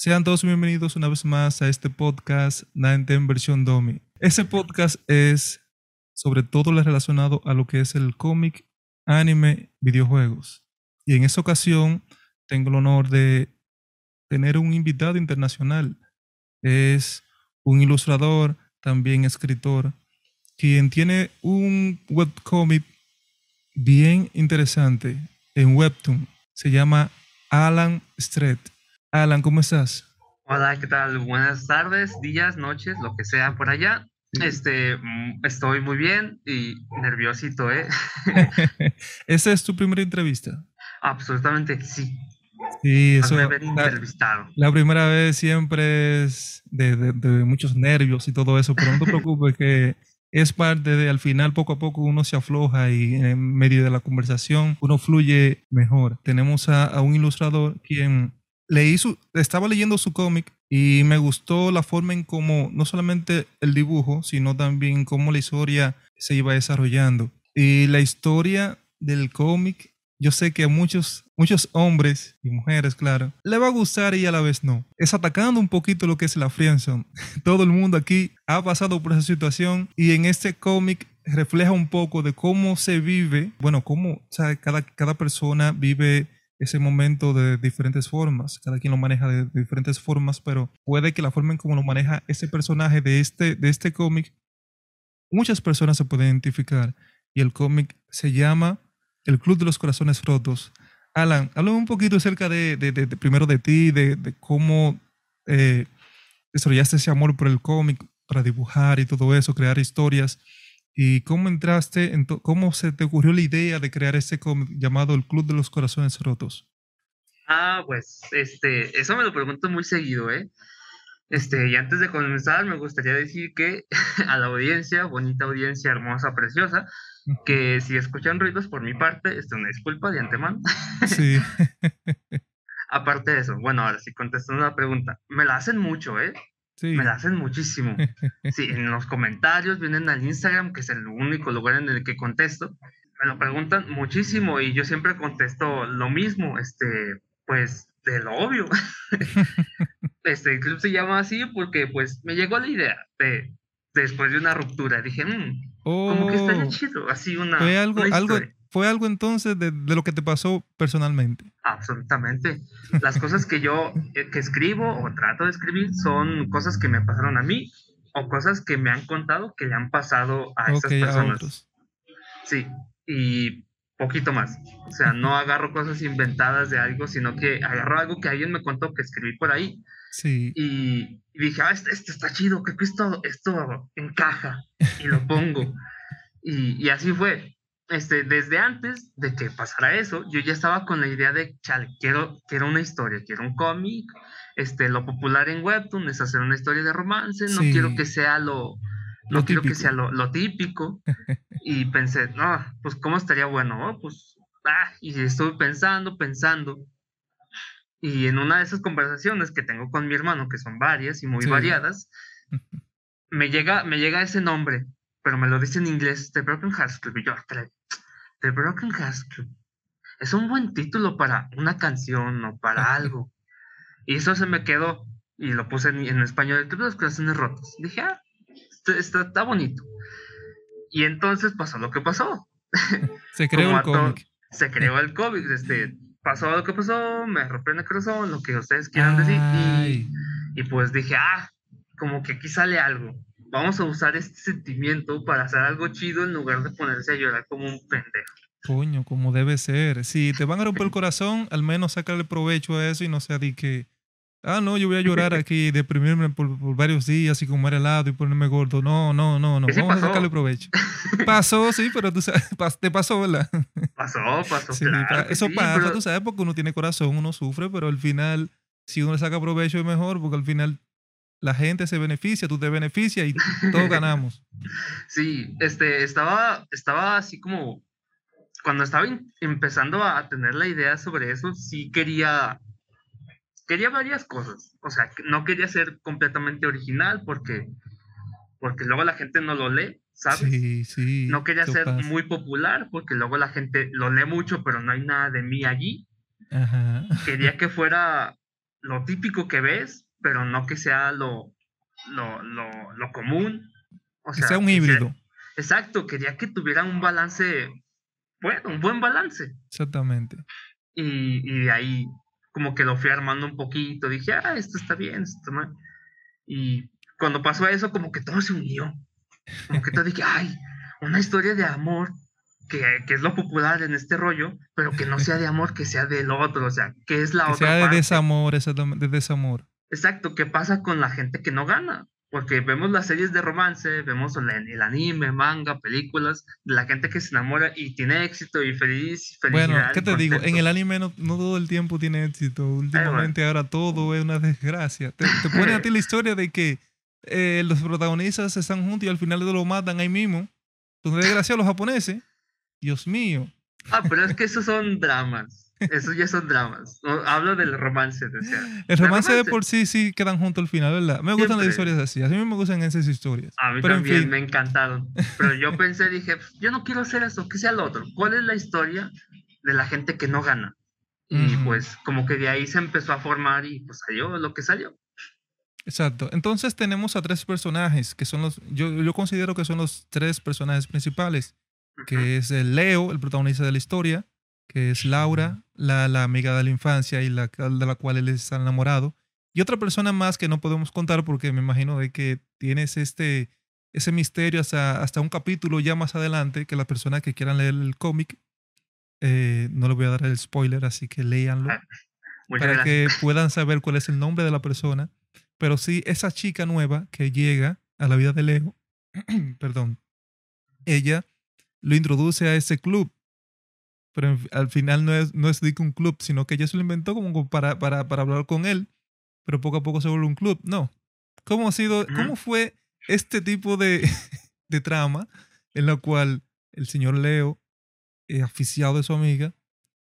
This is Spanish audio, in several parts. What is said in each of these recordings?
Sean todos bienvenidos una vez más a este podcast Nineten versión Domi. Ese podcast es sobre todo relacionado a lo que es el cómic, anime, videojuegos. Y en esta ocasión tengo el honor de tener un invitado internacional. Es un ilustrador, también escritor, quien tiene un webcomic bien interesante en Webtoon. Se llama Alan Street. Alan, ¿cómo estás? Hola, ¿qué tal? Buenas tardes, días, noches, lo que sea por allá. Este, mm, estoy muy bien y nerviosito, ¿eh? ¿Esa es tu primera entrevista? Absolutamente sí. Sí, eso. Me. La, primera vez siempre es de, de, muchos nervios y todo eso, pero no te preocupes que es parte de, al final, poco a poco uno se afloja y en medio de la conversación uno fluye mejor. Tenemos a, a un ilustrador quien leí su, estaba leyendo su cómic y me gustó la forma en cómo, no solamente el dibujo, sino también cómo la historia se iba desarrollando. Y la historia del cómic, yo sé que a muchos, muchos hombres y mujeres, claro, le va a gustar y a la vez no. Es atacando un poquito lo que es la friendzone. Todo el mundo aquí ha pasado por esa situación y en este cómic refleja un poco de cómo se vive, bueno, cómo cada, cada persona vive ese momento de diferentes formas. Cada quien lo maneja de, diferentes formas, pero puede que la forma en cómo lo maneja ese personaje de este, de este cómic, muchas personas se pueden identificar. Y el cómic se llama El Club de los Corazones Rotos. Alan, háblame un poquito acerca de, primero de ti, de, cómo eh, desarrollaste ese amor por el cómic, para dibujar y todo eso, crear historias. ¿Y cómo entraste, en cómo se te ocurrió la idea de crear este cómic llamado El Club de los Corazones Rotos? Ah, pues, este, eso me lo pregunto muy seguido, ¿eh? Este, y antes de comenzar, me gustaría decir que a la audiencia, bonita audiencia, hermosa, preciosa, que si escuchan ruidos por mi parte, esto es una disculpa de antemano. Sí. Aparte de eso, bueno, ahora sí contestando la pregunta, me la hacen mucho, ¿eh? Me la hacen muchísimo. Sí, en los comentarios vienen al Instagram, que es el único lugar en el que contesto. Me lo preguntan muchísimo y yo siempre contesto lo mismo, este, pues, de lo obvio. este club se llama así porque, pues, me llegó la idea de, después de una ruptura. Dije, mmm, como que estaría oh. chido, así una. Fue algo, algo, ¿Fue algo entonces de, lo que te pasó personalmente? Absolutamente. Las cosas que yo eh, que escribo o trato de escribir son cosas que me pasaron a mí o cosas que me han contado que le han pasado a esas personas. sí, y poquito más. O sea, no agarro cosas inventadas de algo, sino que agarro algo que alguien me contó que escribí por ahí. Sí. Y, dije, ah, este, este, está chido, que esto, esto encaja y lo pongo. y, y así fue este, desde antes de que pasara eso, yo ya estaba con la idea de, chale, quiero, quiero una historia, quiero un cómic, este, lo popular en Webtoon es hacer una historia de romance, no quiero que sea lo, no quiero que sea lo, típico. y pensé, no, pues cómo estaría bueno, oh, pues, ah, y estuve pensando, pensando. Y en una de esas conversaciones que tengo con mi hermano, que son varias y muy variadas, me llega, me llega ese nombre, pero me lo dice en inglés, The Broken Hearts Club. Y yo, The Broken Hearts Club. Es un buen título para una canción o para algo. Y eso se me quedó y lo puse en, español, el Club de Corazones Rotos. Dije, ah, está, está, bonito. Y entonces pasó lo que pasó. Se creó el cómic. Se creó el cómic. Este, pasó lo que pasó, me rompió el corazón, lo que ustedes quieran decir. Y, y pues dije, ah, como que aquí sale algo vamos a usar este sentimiento para hacer algo chido en lugar de ponerse a llorar como un pendejo. Coño, como debe ser. Si te van a romper el corazón, al menos sacarle provecho a eso y no sea de que, ah, no, yo voy a llorar aquí, deprimirme por, varios días y comer helado y ponerme gordo. No, no, no, no. Vamos a sacarle provecho. Pasó, sí, pero tú sabes, te pasó, ¿verdad? Pasó, pasó. eso pasa, tú sabes, porque uno tiene corazón, uno sufre, pero al final, si uno le saca provecho es mejor, porque al final la gente se beneficia, tú te beneficias y todos ganamos. Sí, este, estaba, estaba así como, cuando estaba empezando a tener la idea sobre eso, sí quería, quería varias cosas. O sea, no quería ser completamente original porque, porque luego la gente no lo lee, ¿sabes? Sí, sí. No quería ser muy popular porque luego la gente lo lee mucho, pero no hay nada de mí allí. Quería que fuera lo típico que ves, pero no que sea lo, lo, lo, lo común. O que sea un híbrido. exacto, quería que tuviera un balance, bueno, un buen balance. Exactamente. Y, y de ahí como que lo fui armando un poquito, dije, ah, esto está bien, esto está mal. Y cuando pasó eso, como que todo se unió. Como que todo dije, ay, una historia de amor, que, que, es lo popular en este rollo, pero que no sea de amor, que sea del otro, o sea, que es la que otra. Sea de parte. desamor, de desamor. Exacto, ¿qué pasa con la gente que no gana? Porque vemos las series de romance, vemos el, anime, manga, películas, de la gente que se enamora y tiene éxito y feliz. Bueno, ¿qué te digo? En el anime no, no, todo el tiempo tiene éxito. Últimamente ahora todo es una desgracia. Te, te pone a ti la historia de que eh, los protagonistas están juntos y al final lo matan ahí mismo. Entonces, desgracia los japoneses. Dios mío. Ah, pero es que esos son dramas. Esos ya son dramas. Hablo del romance. O sea, el romance, romance, de por sí sí quedan juntos al final, ¿verdad? Me gustan Siempre. las historias así. A mí me gustan esas historias. A mí pero también en fin, me encantaron. Pero yo pensé, dije, yo no quiero hacer eso, que sea lo otro. ¿Cuál es la historia de la gente que no gana? Y uh -huh. pues como que de ahí se empezó a formar y pues salió lo que salió. Exacto. Entonces tenemos a tres personajes que son los, yo, yo considero que son los tres personajes principales, uh -huh. que es el Leo, el protagonista de la historia, que es Laura, la, la amiga de la infancia y la de la cual él está enamorado, y otra persona más que no podemos contar porque me imagino de que tienes este, ese misterio hasta, hasta un capítulo ya más adelante, que las personas que quieran leer el cómic, eh, no les voy a dar el spoiler, así que léanlo, Ah, para gracias. que puedan saber cuál es el nombre de la persona. Pero sí, esa chica nueva que llega a la vida de Leo, perdón, ella lo introduce a ese club. Pero en- al final no es, no es un club, sino que ella se lo inventó como para, para, para hablar con él. Pero poco a poco se vuelve un club. No. ¿Cómo ha sido, cómo fue este tipo de, de trama en la cual el señor Leo es aficiado de su amiga,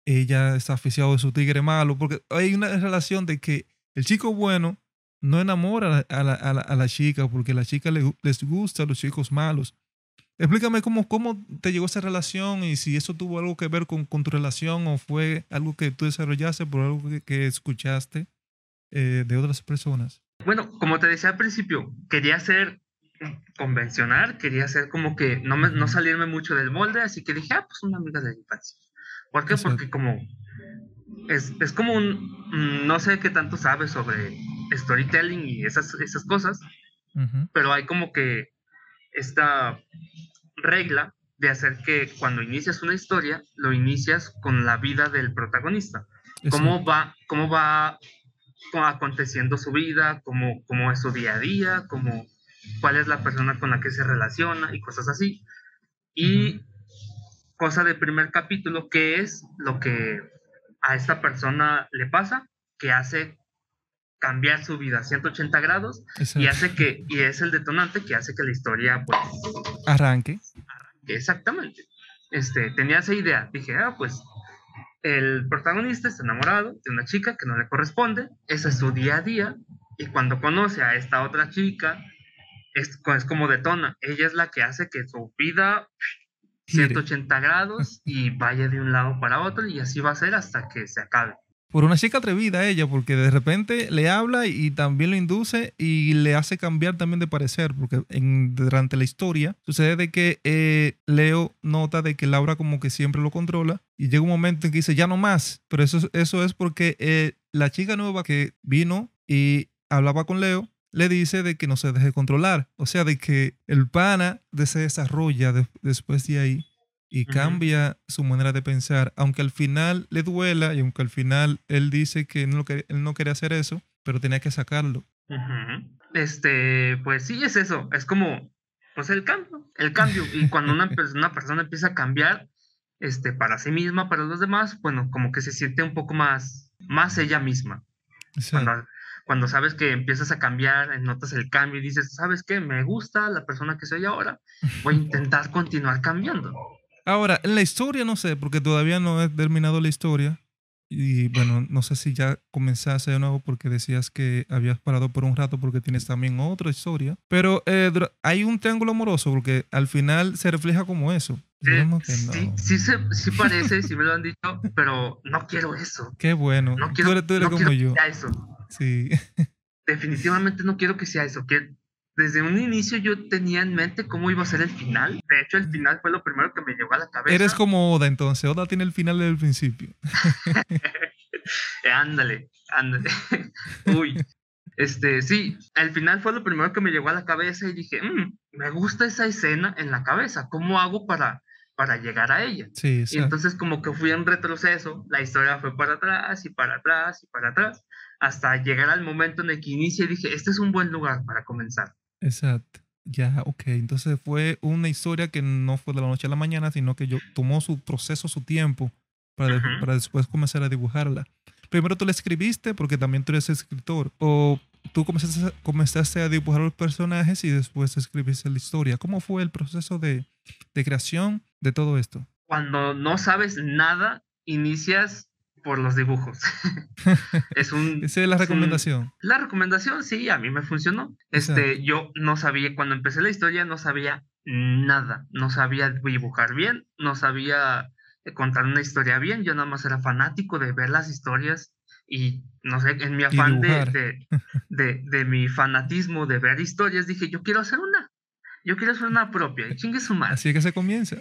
ella está aficiado de su tigre malo? Porque hay una relación de que el chico bueno no enamora a la, a la, a la, chica porque a la chica le, les gusta a los chicos malos. Explícame cómo, cómo te llegó esa relación y si eso tuvo algo que ver con, con tu relación o fue algo que tú desarrollaste por algo que, que escuchaste eh, de otras personas. Bueno, como te decía al principio, quería ser convencional, quería ser como que no, me, no salirme mucho del molde, así que dije, ah, pues una amiga de la infancia. ¿Por qué? Exacto. Porque como es, es como un, no sé qué tanto sabes sobre storytelling y esas, esas cosas, Ujú. pero hay como que esta regla de hacer que cuando inicias una historia, lo inicias con la vida del protagonista. Cómo va, cómo va aconteciendo su vida, cómo, cómo es su día a día, cómo, cuál es la persona con la que se relaciona y cosas así. Y cosa del primer capítulo, que es lo que a esta persona le pasa, que hace cambiar su vida a 180 grados y hace que, y es el detonante que hace que la historia, pues, Arranque. exactamente, este, tenía esa idea, dije, ah, pues, el protagonista está enamorado de una chica que no le corresponde, ese es su día a día, y cuando conoce a esta otra chica, es, es como detona, ella es la que hace que su vida Gire. 180 grados y vaya de un lado para otro y así va a ser hasta que se acabe. Por una chica atrevida ella, porque de repente le habla y también lo induce y le hace cambiar también de parecer, porque en, durante la historia sucede de que eh, Leo nota de que Laura como que siempre lo controla y llega un momento en que dice ya no más, pero eso, eso es porque eh, la chica nueva que vino y hablaba con Leo le dice de que no se deje controlar, o sea, de que el pana se desarrolla de- después de ahí y Ujú. cambia su manera de pensar, aunque al final le duela y aunque al final él dice que no, él no quería hacer eso, pero tenía que sacarlo. Ujú. Este, pues sí, es eso, es como, pues el cambio, el cambio. Y cuando una, una persona empieza a cambiar, este, para sí misma, para los demás, bueno, como que se siente un poco más, más ella misma. Sea, Cuando, cuando sabes que empiezas a cambiar, notas el cambio y dices, ¿sabes qué? Me gusta la persona que soy ahora, voy a intentar continuar cambiando. Ahora, en la historia no sé, porque todavía no he terminado la historia. Y bueno, no sé si ya comenzaste de nuevo porque decías que habías parado por un rato porque tienes también otra historia. Pero eh, hay un triángulo amoroso porque al final se refleja como eso. Eh, no. sí, sí, se, sí parece, sí me lo han dicho, pero no quiero eso. Qué bueno. No tú quiero, eres, tú eres no como quiero yo. que sea eso. Sí. Definitivamente no quiero que sea eso, que desde un inicio yo tenía en mente cómo iba a ser el final. De hecho, el final fue lo primero que me llegó a la cabeza. Eres como Oda entonces, Oda tiene el final del principio. ándale, ándale. Uy, este, sí, el final fue lo primero que me llegó a la cabeza y dije, "Mm, me gusta esa escena en la cabeza, ¿cómo hago para, para llegar a ella? Sí, Y entonces como que fui en retroceso, la historia fue para atrás y para atrás y para atrás, hasta llegar al momento en el que inicia y dije, este es un buen lugar para comenzar. Exacto. Ya, ok. Entonces fue una historia que no fue de la noche a la mañana, sino que yo tomó su proceso, su tiempo, para, de- para después comenzar a dibujarla. Primero tú la escribiste porque también tú eres escritor, o tú comenzaste, a- comenzaste a dibujar los personajes y después escribiste la historia. ¿Cómo fue el proceso de, de creación de todo esto? Cuando no sabes nada, inicias por los dibujos. es un... Esa es la es un- recomendación. La recomendación, sí, a mí me funcionó. Exacto. Este, yo no sabía, cuando empecé la historia, no sabía nada. No sabía dibujar bien, no sabía eh, contar una historia bien. Yo nada más era fanático de ver las historias y, no sé, en mi afán de, de, de, de mi fanatismo de ver historias, dije, yo quiero hacer una. Yo quiero hacer una propia. Y chingue su madre. Así que se comienza.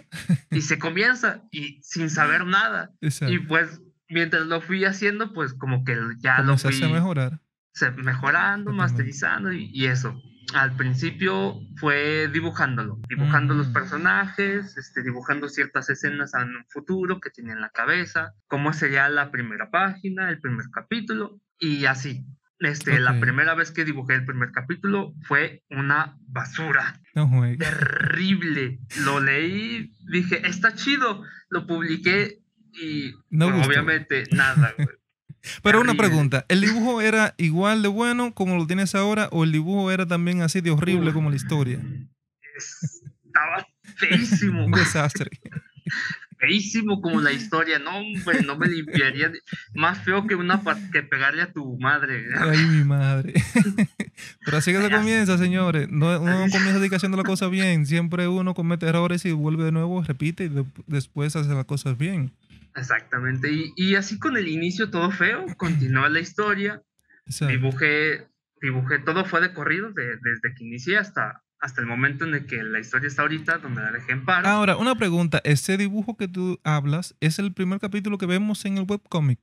Y se comienza y sin saber nada. Exacto. Y pues, mientras lo fui haciendo, pues como que ya lo fui a mejorar. se- mejorando, Totalmente. masterizando y, y eso. Al principio fue dibujándolo, dibujando los Mm. personajes, este, dibujando ciertas escenas en un futuro que tenía en la cabeza, cómo sería la primera página, el primer capítulo y así. Este, La Ok. primera vez que dibujé el primer capítulo fue una basura No terrible. Lo leí, dije, está chido, lo publiqué y No pues, gustó. obviamente nada. güey. Pero una pregunta, ¿el dibujo era igual de bueno como lo tienes ahora o el dibujo era también así de horrible Uf. como la historia? Estaba feísimo. Un desastre. feísimo como la historia, no, hombre, no me limpiaría. Más feo que una que pegarle a tu madre. Ay, mi madre. Pero así que se comienza, señores. No, uno Así- comienza así haciendo las cosas bien. Siempre uno comete errores y vuelve de nuevo, repite y de- después hace las cosas bien. Exactamente. Y, y así con el inicio todo feo, continuó la historia, Exacto. dibujé, dibujé, todo fue de corrido, de- desde que inicié hasta, hasta el momento en el que la historia está ahorita, donde la dejé en paro. Ahora, una pregunta. ¿Ese dibujo que tú hablas es el primer capítulo que vemos en el webcomic?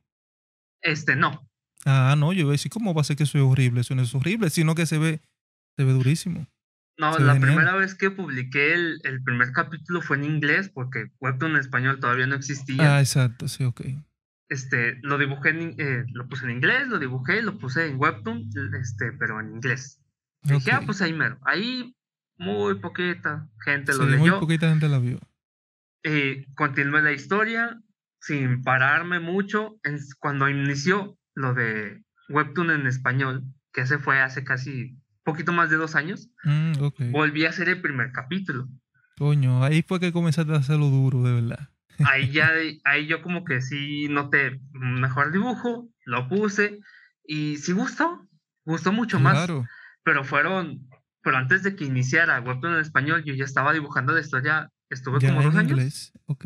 Este, no. Ah, no, yo voy a decir, ¿cómo va a ser que eso es horrible? Eso no es horrible, sino que se ve, se ve durísimo. No, Se la genial. primera vez que publiqué el, el primer capítulo fue en inglés, porque Webtoon en español todavía no existía. Ah, exacto, sí, ok. este, lo dibujé, en, eh, lo puse en inglés, lo dibujé, lo puse en Webtoon, este, pero en inglés. Dije, ah, pues ahí mero. Ahí muy poquita gente Sí, lo muy leyó. poquita gente la vio. Eh, continué la historia sin pararme mucho. En- cuando inició lo de Webtoon en español, que ese fue hace casi poquito más de dos años, Mm, ok. volví a hacer el primer capítulo. Coño, ahí fue que comenzaste a hacerlo duro, de verdad. ahí ya, ahí yo como que sí noté mejor dibujo, lo puse y sí gustó, gustó mucho más, Claro. pero fueron, pero antes de que iniciara Webtoon en español, yo ya estaba dibujando la historia, estuve Ya como dos en años, inglés. Ok.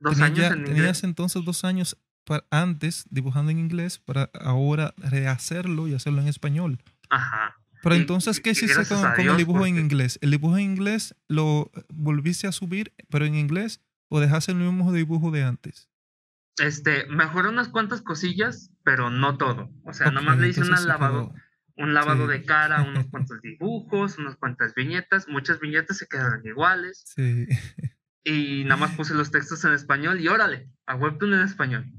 dos años ya- en inglés. Tenías entonces dos años pa- antes dibujando en inglés para ahora rehacerlo y hacerlo en español. Ajá. Pero Y- entonces, ¿qué y hiciste con, con el dibujo en porque- inglés? ¿El dibujo en inglés lo volviste a subir, pero en inglés? ¿O dejaste el mismo dibujo de antes? Este, mejoré unas cuantas cosillas, pero no todo. O sea, Ok, nomás le hice un entonces se lavado, un lavado Sí. de cara, unos cuantos dibujos, unas cuantas viñetas, muchas viñetas se quedaron iguales. Sí. y nada más puse los textos en español y órale, a Webtoon en español.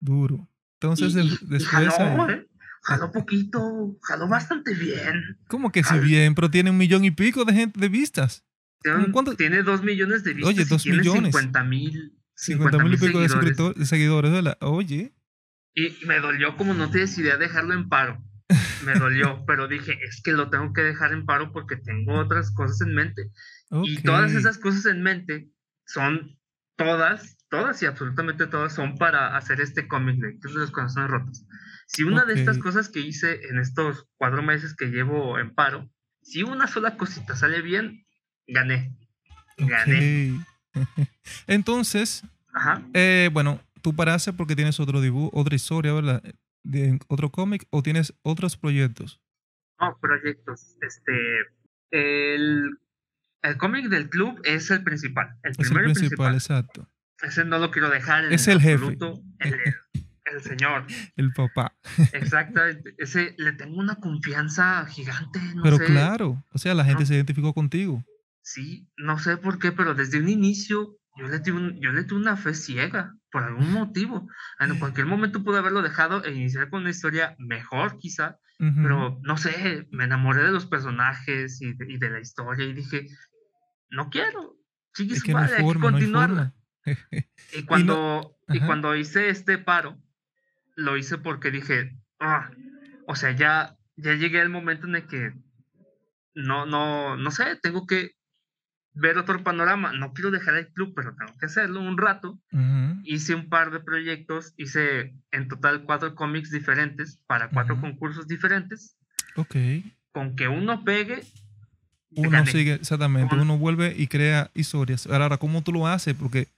Duro. Entonces, y, el- y- y después... jaló, ahí- ¿eh? Jaló poquito, jaló bastante bien. ¿Cómo que si bien? Pero tiene un millón y pico de gente de vistas. Tiene, cuánto? tiene dos millones de vistas Oye, y dos tiene millones. 50 mil 50 mil y pico de, seguidores. de seguidores, ¿verdad? Oye. Y me dolió como no tienes idea dejarlo en paro. Me dolió, pero dije, es que lo tengo que dejar en paro porque tengo otras cosas en mente. Y todas esas cosas en mente son todas, todas y absolutamente todas son para hacer este cómic de de los Corazones Rotos. Si una de estas cosas que hice en estos cuatro meses que llevo en paro, si una sola cosita sale bien, gané. Gané. Entonces, Ajá. eh, bueno, tú paraste porque tienes otro dibujo, otra historia, ¿verdad? de otro cómic o tienes otros proyectos? No, proyectos. Este, el, el cómic del club es el principal. El Es el principal, principal. exacto. Ese no lo quiero dejar. en Es el jefe. absoluto. El, el señor. El papá. Exactamente. Ese le tengo una confianza gigante. No Pero sé. claro, o sea, la gente No. se identificó contigo. Sí, no sé por qué, pero desde un inicio yo le tuve, un- yo le tuve una fe ciega por algún motivo. En cualquier momento pude haberlo dejado e iniciar con una historia mejor, quizá, Ujú. pero no sé, me enamoré de los personajes y de, y de la historia y dije, no quiero, sigue es que no hay madre, hay que forma, no hay continuarla. forma. Y cuando, y cuando hice este paro, lo hice porque dije, "Ah", o sea, ya, ya llegué al momento en el que no, no, no sé, tengo que ver otro panorama. No quiero dejar el club, pero tengo que hacerlo un rato. Hice un par de proyectos, hice en total cuatro cómics diferentes para cuatro concursos diferentes. Ok. Con que uno pegue, Uno gané. sigue, exactamente, Uno- uno vuelve y crea historias. Ahora, ¿cómo tú lo haces? Porque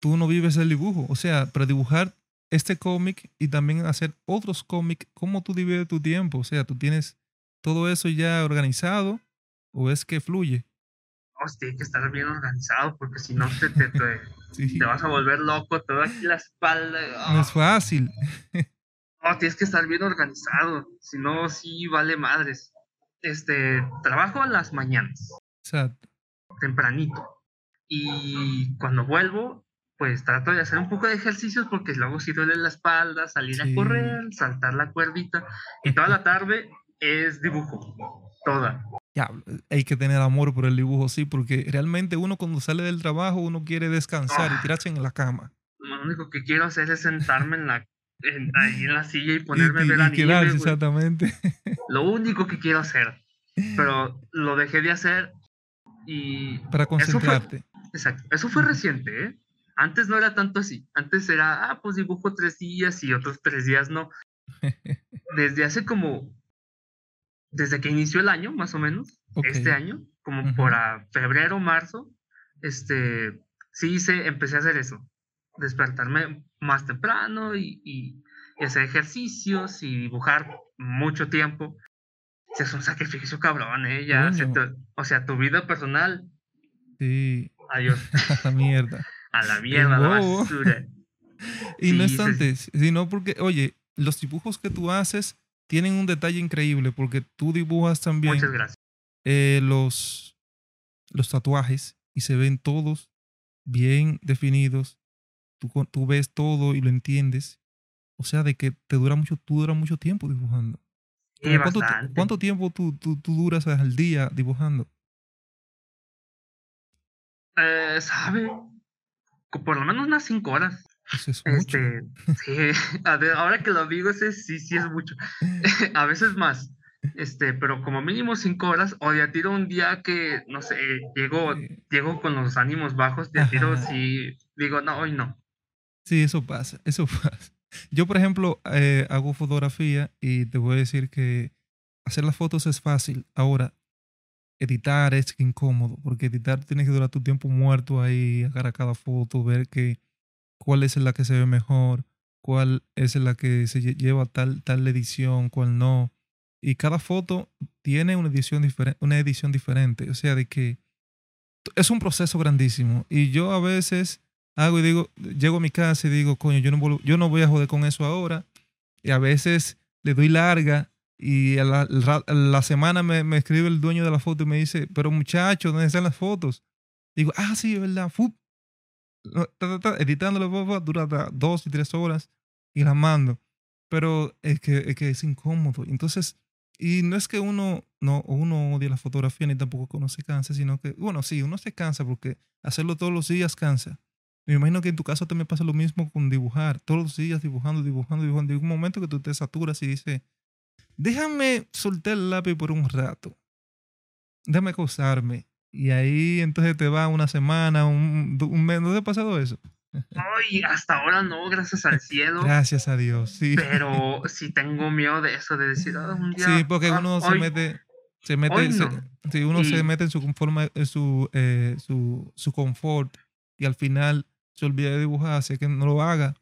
tú no vives el dibujo. O sea, para dibujar este cómic y también hacer otros cómics, ¿cómo tú divides tu tiempo? O sea, ¿tú tienes todo eso ya organizado o es que fluye? hostia, hay que estar bien organizado porque si no te, te, te, Sí, te vas a volver loco, te da aquí la espalda. no ah. es fácil. No, tienes que estar bien organizado, si no, sí vale madres. Este, trabajo en las mañanas, Exacto. tempranito. Y cuando vuelvo, pues trato de hacer un poco de ejercicios porque luego sí duele la espalda, salir Sí. a correr, saltar la cuerdita. Y toda la tarde es dibujo, toda. Ya, hay que tener amor por el dibujo, sí, porque realmente uno cuando sale del trabajo, uno quiere descansar y Ah. tirarse en la cama. Lo único que quiero hacer es sentarme en la, en- ahí en la silla y Y, ponerme a y- ver y anime, quedarse, güey. exactamente. Lo único que quiero hacer. Pero lo dejé de hacer y Para fue- concentrarte. Exacto. Eso fue reciente, ¿eh? Antes no era tanto así. Antes era, ah, pues dibujo tres días y otros tres días no. Desde hace como, desde que inició el año, más o menos, este año, como Ujú. por a febrero, marzo, este, sí hice, empecé a hacer eso. Despertarme más temprano y, y- y hacer ejercicios y dibujar mucho tiempo. Sí, Es un sacrificio cabrón, ¿eh? Ya, se Coño. te- o sea, tu vida personal, Sí, adiós, mierda. A la mierda, la basura. Y no es sí, tanto, sino porque, oye, los dibujos que tú haces tienen un detalle increíble porque tú dibujas también Muchas gracias. eh, los, los tatuajes y se ven todos bien definidos. Tú, tú ves todo y lo entiendes. O sea, de que te dura mucho, tú duras mucho tiempo dibujando. Sí, Como ¿Cuánto, bastante. cuánto tiempo tú, tú, tú duras al día dibujando? Eh, ¿Sabe? Por lo menos unas cinco horas. Pues es mucho. Este, sí, a ver, ahora que lo digo, ese sí, sí es mucho. a veces más. Este, pero como mínimo cinco horas, o de a tiro un día que, no sé, llego, llego con los ánimos bajos, de a tiro sí digo, no, hoy no. Sí, eso pasa, eso pasa. Yo, por ejemplo, eh, hago fotografía y te voy a decir que hacer las fotos es fácil. Ahora, editar es incómodo, porque editar tienes que durar tu tiempo muerto ahí, agarrar cada foto, ver que, cuál es la que se ve mejor, cuál es la que se lle- lleva tal, tal edición, cuál no. Y cada foto tiene una edición, diferente una edición diferente. O sea, de que es un proceso grandísimo. Y yo a veces hago y digo, llego a mi casa y digo, coño, yo no, yo no voy a joder con eso ahora. Y a veces le doy larga y a la, a la semana me, me escribe el dueño de la foto y me dice, pero muchacho, ¿dónde están las fotos? Digo, ah, sí, es verdad. Fup. Editándolo, dura dos y tres horas y las mando. Pero es que, es que es incómodo. Entonces, y no es que uno no uno odie la fotografía ni tampoco que uno se canse, sino que, bueno, sí, uno se cansa porque hacerlo todos los días cansa. Me imagino que en tu caso también pasa lo mismo con dibujar. Todos los días dibujando, dibujando, dibujando. Llega un momento que tú te saturas y dices, déjame soltar el lápiz por un rato. Déjame causarme. Y ahí entonces te va una semana, un, un mes. ¿No te ha pasado eso? Ay, hasta ahora no, gracias al cielo. Gracias a Dios, sí. Pero sí tengo miedo de eso, de decir, "Ah, un día. Sí, porque ah, uno se hoy- mete, se mete, se- no. sí, uno se mete en su conforma, en su, eh, su, su confort y al final se olvida de dibujar, así que no lo haga,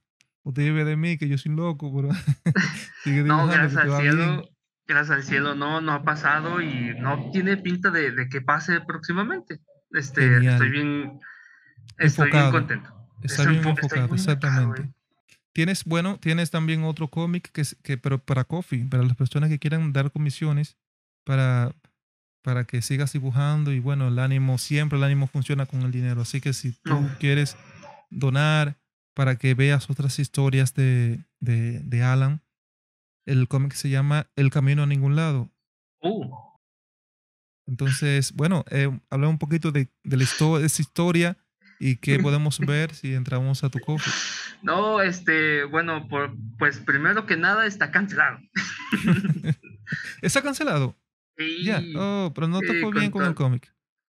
o te lleve de mí, que yo soy loco, pero sigue No, gracias al cielo, gracias al cielo no, no ha pasado y no tiene pinta de, de que pase próximamente. Este, estoy bien, estoy bien contento. Está bien enfocado, exactamente. Tienes, bueno, tienes también otro cómic que, que, pero para Coffee, para las personas que quieran dar comisiones para, para que sigas dibujando y bueno, el ánimo, siempre el ánimo funciona con el dinero. Así que si tú quieres donar para que veas otras historias de, de, de Alan, el cómic se llama El Camino a Ningún Lado. Uh. Entonces, bueno, eh, habla un poquito de, de, la de esa historia ¿Y qué podemos ver si entramos a tu coffee? No, este, bueno, por, pues primero que nada está cancelado. ¿Está cancelado? Sí. Ya, oh, pero no te fue bien con el cómic.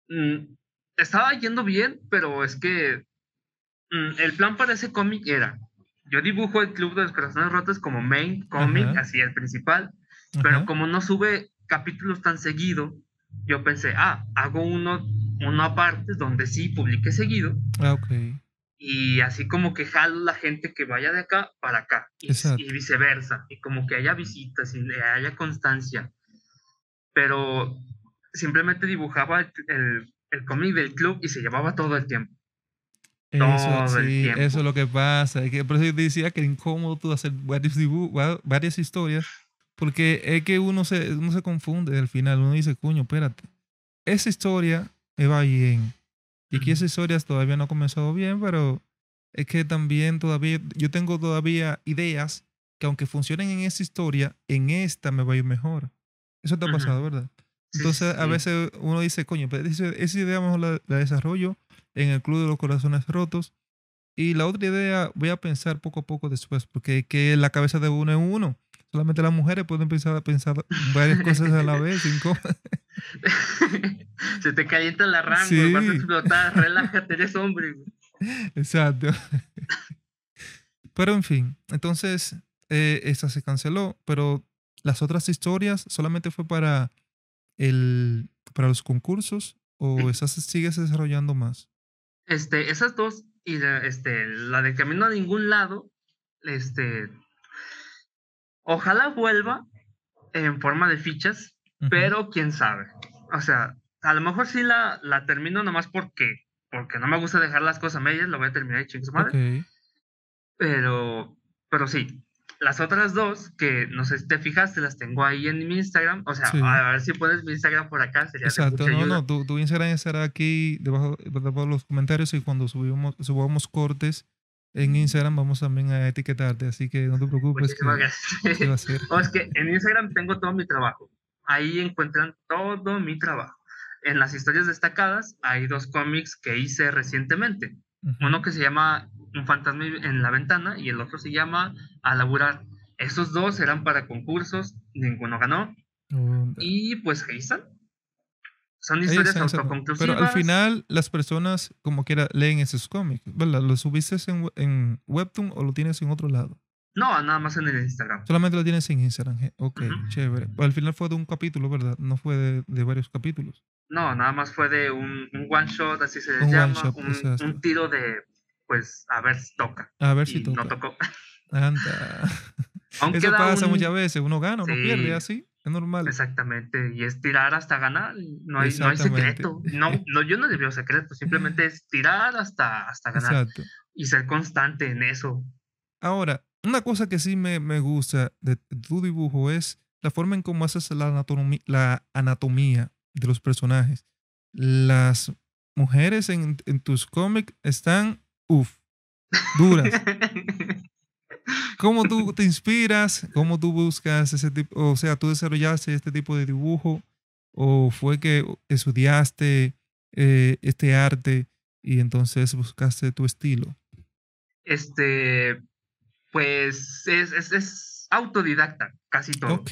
Mm, estaba yendo bien, pero es que el plan para ese cómic era, yo dibujo el Club de los Corazones Rotos como main cómic, así el principal, pero como no sube capítulos tan seguido, yo pensé, ah, hago uno una aparte donde sí publique seguido. Ah, ok. Y así como que jalo la gente que vaya de acá para acá. Y, y viceversa. Y como que haya visitas y haya constancia. Pero simplemente dibujaba el, el, cómic del club y se llevaba todo el tiempo. Eso, sí, eso es lo que pasa. Que por eso decía que es incómodo tú hacer varios varias historias, porque es que uno se, uno se confunde al final. Uno dice, coño, espérate. Esa historia me va bien. Y aquí esa historia todavía no ha comenzado bien, pero es que también todavía, yo tengo todavía ideas que aunque funcionen en esa historia, en esta me va a ir mejor. Eso te ha pasado, ¿verdad? Entonces a veces uno dice, coño, pero esa idea mejor la, la, desarrollo en el Club de los Corazones Rotos. Y la otra idea voy a pensar poco a poco después, porque es que la cabeza de uno en uno. Solamente las mujeres pueden pensar, pensar varias cosas a la vez. Se te calienta la rama, vas a explotar, relájate, eres hombre. Exacto. Pero en fin, entonces eh, esta se canceló, pero las otras historias solamente fue para el para los concursos o esas sigues desarrollando más. Este, esas dos y la, este, la de camino a ningún lado, este, Ojalá vuelva en forma de fichas, pero quién sabe. O sea, a lo mejor sí la, la termino nomás porque, porque no me gusta dejar las cosas a medias, lo voy a terminar y chingos madre. Pero, pero sí, las otras dos, que no sé si te fijaste, las tengo ahí en mi Instagram. O sea, a ver si pones mi Instagram por acá. Sería Exacto, no, no, tu, tu, Instagram estará aquí debajo, debajo de los comentarios y cuando subimos, subamos cortes en Instagram vamos también a etiquetarte, así que no te preocupes. Que, va a ser? es que en Instagram tengo todo mi trabajo. Ahí encuentran todo mi trabajo. En las historias destacadas hay dos cómics que hice recientemente. Uno que se llama Un fantasma en la ventana y el otro se llama A laburar. Esos dos eran para concursos, ninguno ganó. y pues ahí están. Son historias autoconclusivas. Pero al final las personas como quiera leen esos cómics, ¿verdad? ¿Lo subiste en, en, Webtoon o lo tienes en otro lado? No, nada más en el Instagram. Solamente lo tienes en Instagram. Ok, chévere. Al final fue de un capítulo, ¿verdad? No fue de, de varios capítulos. No, nada más fue de un, un one shot, así se les llama. un, un, tiro de, pues, a ver si toca. A ver si toca. No tocó. Anda. Eso pasa muchas veces. Uno gana, uno pierde, así. Es normal. Exactamente, y es tirar hasta ganar, no hay, no hay secreto. No, no, yo no le veo secreto, simplemente es tirar hasta, hasta ganar Exacto. y ser constante en eso. Ahora, una cosa que sí me, me gusta de tu dibujo es la forma en cómo haces la anatomía, la anatomía de los personajes. Las mujeres en, en tus cómics están, uff, duras. ¿Cómo tú te inspiras? ¿Cómo tú buscas ese tipo? O sea, ¿tú desarrollaste este tipo de dibujo? ¿O fue que estudiaste eh, este arte y entonces buscaste tu estilo? Este, pues es, es, es autodidacta, casi todo. Ok.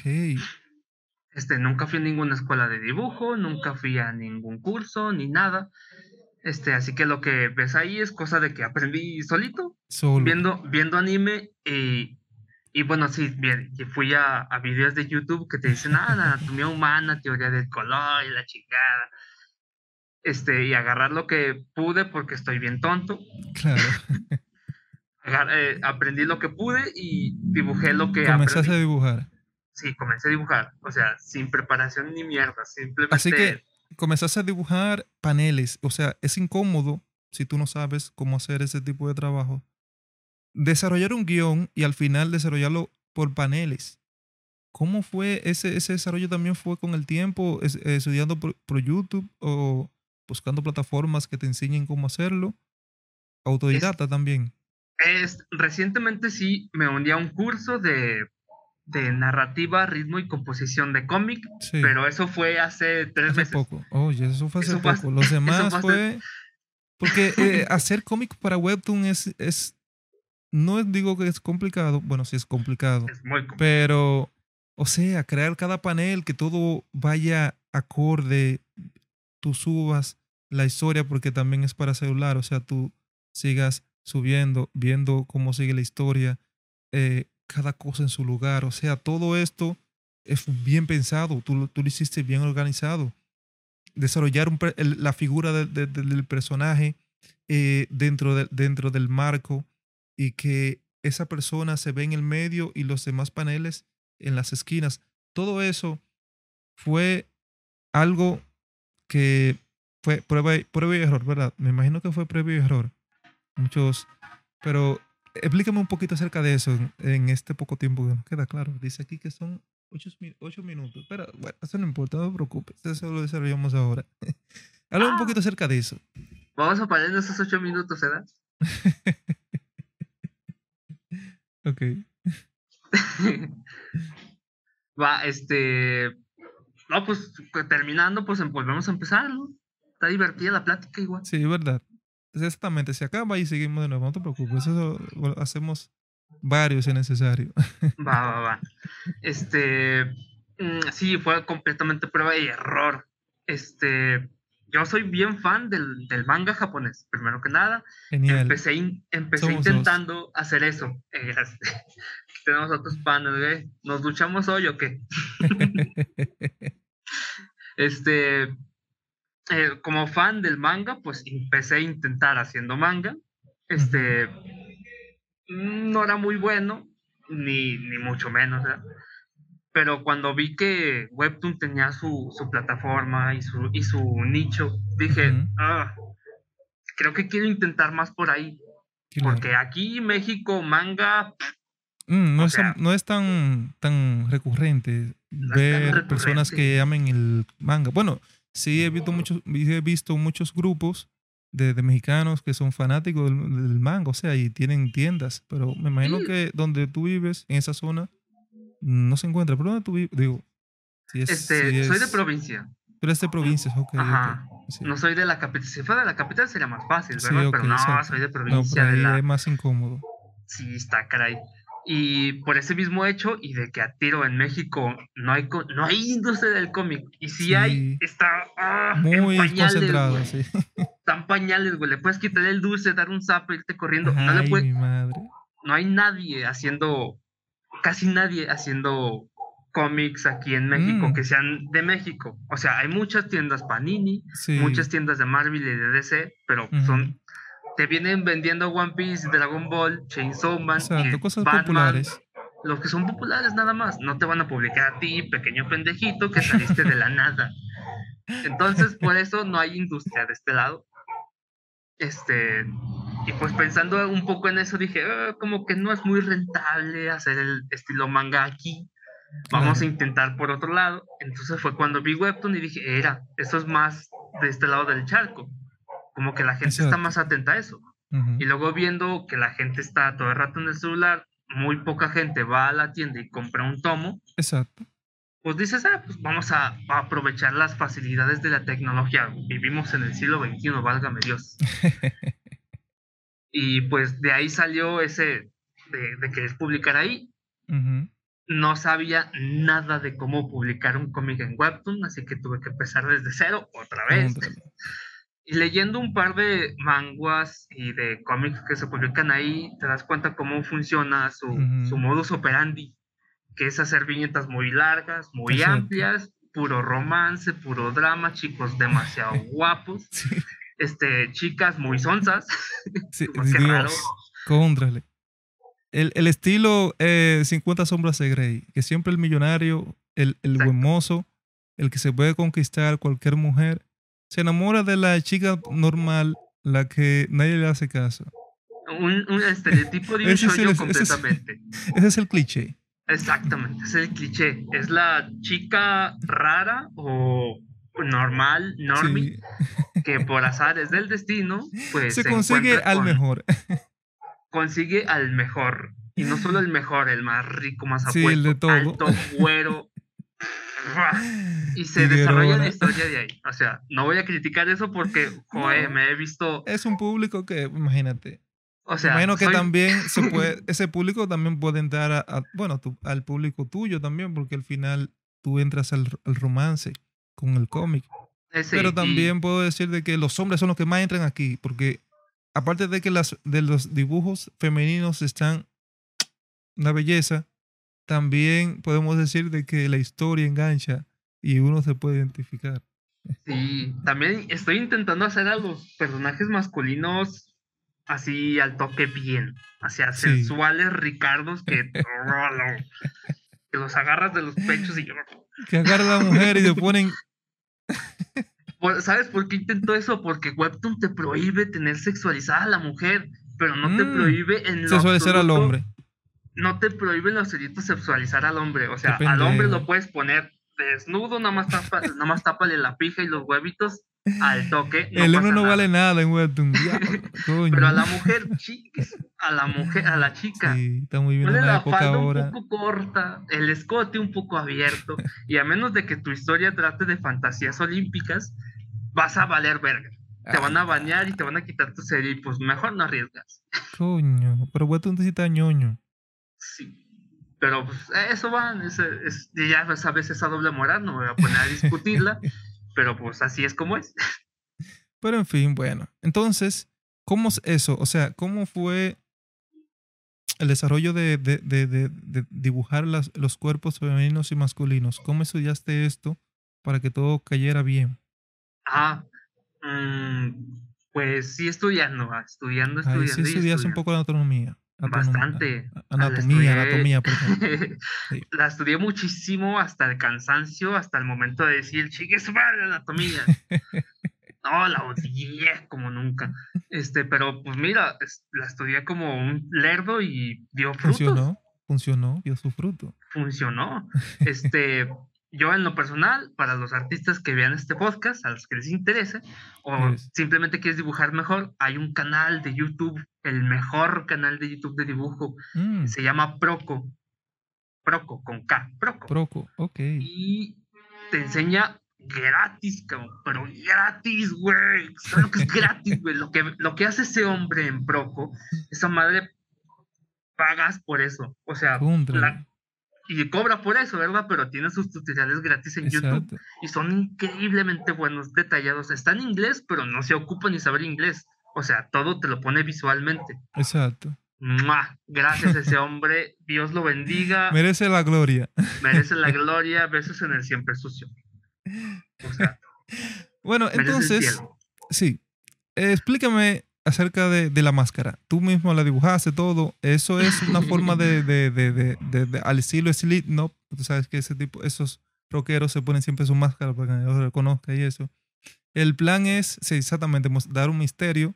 Este, nunca fui a ninguna escuela de dibujo, nunca fui a ningún curso, ni nada. Este, así que lo que ves ahí es cosa de que aprendí solito, viendo, viendo anime y, y bueno, sí, bien, fui a, a, videos de YouTube que te dicen, ah, la anatomía humana, teoría del color y la chingada. Este, y agarrar lo que pude porque estoy bien tonto. Claro. eh, aprendí lo que pude y dibujé lo que Comenzaste a dibujar. Sí, comencé a dibujar. O sea, sin preparación ni mierda. Simplemente. Así que comenzaste a dibujar paneles. O sea, es incómodo si tú no sabes cómo hacer ese tipo de trabajo. Desarrollar un guion y al final desarrollarlo por paneles. ¿Cómo fue ese, ese desarrollo también fue con el tiempo, estudiando por, YouTube o buscando plataformas que te enseñen cómo hacerlo? Autodidacta también. Es, recientemente sí me uní a un curso de, de narrativa, ritmo y composición de cómic, pero eso fue hace tres hace meses. poco. Oye, eso fue hace poco. Los demás fue... Porque eh, hacer cómic para Webtoon es, es... No digo que es complicado, bueno, sí es complicado. Es muy complicado. Pero, o sea, crear cada panel, que todo vaya acorde, tú subas la historia porque también es para celular, o sea, tú sigas subiendo, viendo cómo sigue la historia, eh, cada cosa en su lugar. O sea, todo esto es bien pensado, tú, tú lo hiciste bien organizado. Desarrollar la figura del personaje eh, dentro, dentro del marco y que esa persona se ve en el medio y los demás paneles en las esquinas. Todo eso fue algo que fue prueba, prueba y error, ¿verdad? Me imagino que fue prueba y error muchos, pero explícame un poquito acerca de eso en, este poco tiempo que nos queda claro. Dice aquí que son ocho, minutos, pero bueno, eso no importa, no te preocupes, eso lo desarrollamos ahora. Habla un ah. poquito acerca de eso. Vamos a parar en esos ocho minutos, ¿verdad? ok. Va, este. No, pues terminando, pues volvemos a empezar, ¿no? Está divertida la plática igual. Sí, verdad. Exactamente, se acaba y seguimos de nuevo, no te preocupes, eso hacemos varios si necesario. Va, va, va. Este, mm, sí, fue completamente prueba y error. Este, yo soy bien fan del, del manga japonés, primero que nada. Genial. Empecé, empecé intentando hacer eso. Eh, tenemos otros panes, ¿Nos duchamos hoy o qué? este, eh, como fan del manga, pues empecé a intentar haciendo manga. Este, no era muy bueno, ni, ni mucho menos, pero cuando vi que Webtoon tenía su, su plataforma y su, y su nicho, dije, ah, creo que quiero intentar más por ahí. Porque aquí México, manga... Mm, no, es, no, es, tan, tan recurrente ver personas que amen el manga. Bueno, sí he visto muchos, he visto muchos grupos de, mexicanos que son fanáticos del, manga, o sea, y tienen tiendas, pero me imagino que donde tú vives, en esa zona, no se encuentra. ¿Pero dónde tú vives? Digo, si es, este, soy de provincia. Tú eres de provincia, ok. Ajá. No soy de la capital. Si fuera de la capital sería más fácil, ¿verdad? pero no, soy de provincia. No, de la... es más incómodo. Sí, está, caray. Y por ese mismo hecho, y de que a tiro en México no hay, no hay industria del cómic, y si hay, está ah, muy concentrado, sí. Están pañales, güey. Le puedes quitar el dulce, dar un zapo, irte corriendo. no le puede, No hay nadie haciendo, casi nadie haciendo cómics aquí en México mm. que sean de México. O sea, hay muchas tiendas Panini, muchas tiendas de Marvel y de DC, pero son te vienen vendiendo One Piece, Dragon Ball, Chainsaw Man, Exacto, cosas populares. Los que son populares nada más, no te van a publicar a ti, pequeño pendejito, que saliste de la nada. Entonces, por eso no hay industria de este lado. Este, y pues pensando un poco en eso, dije, ah, como que no es muy rentable hacer el estilo manga aquí. Vamos a intentar por otro lado. Entonces fue cuando vi Webtoon y dije, era, eso es más de este lado del charco como que la gente está más atenta a eso. Y luego viendo que la gente está todo el rato en el celular, muy poca gente va a la tienda y compra un tomo. Exacto. Pues dices, ah, pues vamos a, aprovechar las facilidades de la tecnología. Vivimos en el siglo XXI, válgame Dios. y pues de ahí salió ese de, de querer publicar ahí. No sabía nada de cómo publicar un cómic en Webtoon, así que tuve que empezar desde cero otra vez. Y leyendo un par de manguas y de cómics que se publican ahí, te das cuenta cómo funciona su, su modus operandi, que es hacer viñetas muy largas, muy amplias, puro romance, puro drama, chicos demasiado guapos, este, chicas muy sonzas. Sí, Dios, Contrale. El, el estilo eh, 50 sombras de Grey, que siempre el millonario, el, el buen mozo, el que se puede conquistar cualquier mujer, se enamora de la chica normal, la que nadie le hace caso. Un, un estereotipo de un Ese es el- shoujo ese es- completamente. Ese es el cliché. Exactamente, es el cliché. Es la chica rara o normal, normie, Sí. que por azares del destino, pues Se consigue al con- mejor. Consigue al mejor. Y no solo el mejor, el más rico, más Sí, apuesto, el de todo. alto, güero. y se desarrolla la historia de ahí. O sea, no voy a criticar eso porque, joder, No. me he visto. Es un público que, imagínate, O sea, imagino que soy- también se puede, ese público también puede entrar a, a- bueno, tu- al público tuyo también, porque al final tú entras al, al romance con el cómic. ese, Pero y- también puedo decir de que los hombres son los que más entran aquí, porque aparte de que las, de los dibujos femeninos están una belleza, también podemos decir de que la historia engancha y uno se puede identificar. Sí, también estoy intentando hacer a los personajes masculinos así al toque bien, hacia Sí. sensuales ricardos que, que los agarras de los pechos y Que agarra a la mujer y le ponen... ¿Sabes por qué intento eso? Porque Webtoon te prohíbe tener sexualizada a la mujer, pero no te Mm, prohíbe en lo Sexualizar al absoluto- hombre. No te prohíbe en lo absoluto sexualizar al hombre. O sea, al hombre lo puedes poner desnudo, nada más, tapa, nada más tápale la pija y los huevitos al toque. no el pasa no nada. vale nada en Webtoon. Pero a la mujer, chiquis, a la mujer, a la chica, Sí, está muy bien la falda ahora. un poco corta, el escote un poco abierto, y a menos de que tu historia trate de fantasías olímpicas, vas a valer verga. Te van a bañar y te van a quitar tu serie, pues mejor no arriesgas. Coño, pero Webtoon sí está ñoño. Sí. Pero pues, eso va, es, es- y ya sabes esa doble moral, no me voy a poner a discutirla, pero pues así es como es. Pero en fin, bueno. Entonces, ¿cómo es eso? O sea, ¿cómo fue el desarrollo de, de- de- de- de dibujar las- los cuerpos femeninos y masculinos? ¿Cómo estudiaste esto para que todo cayera bien? Ah, mm, pues sí, estudiando, ah, estudiando, Ahí estudiando. sí estudiaste un poco la autonomía. Bastante. Anatomía, La anatomía, perdón. Sí. La estudié muchísimo hasta el cansancio, hasta el momento de decir, chique su madre, anatomía. No, la odié como nunca. Este, pero pues mira, la estudié como un lerdo y dio frutos. Funcionó, funcionó, dio su fruto. Funcionó. Este, yo en lo personal, para los artistas que vean este podcast, a los que les interese, o Yes. simplemente quieres dibujar mejor, hay un canal de YouTube, el mejor canal de YouTube de dibujo, Mm, se llama Proco. Proco, con K, Proco. Proco, ok. y te enseña gratis, cabrón, pero gratis, güey. ¿Sabes lo que es gratis, güey? Lo que, lo que hace ese hombre en Proco, esa madre pagas por eso. O sea, la- y cobra por eso, ¿verdad? Pero tiene sus tutoriales gratis en YouTube y son increíblemente buenos, detallados. Está en inglés, pero no se ocupa ni saber inglés. O sea, todo te lo pone visualmente. Exacto. ¡Mua! Gracias a ese hombre. Dios lo bendiga. Merece la gloria. merece la gloria, besos en el siempre sucio. O sea, Bueno, entonces, sí. Eh, explícame acerca de, de la máscara. Tú mismo la dibujaste todo. Eso es una forma de, de, de, al estilo Slipknot. Tú sabes que ese tipo, esos rockeros se ponen siempre su máscara para que nadie reconozca y eso. El plan es, sí, exactamente, dar un misterio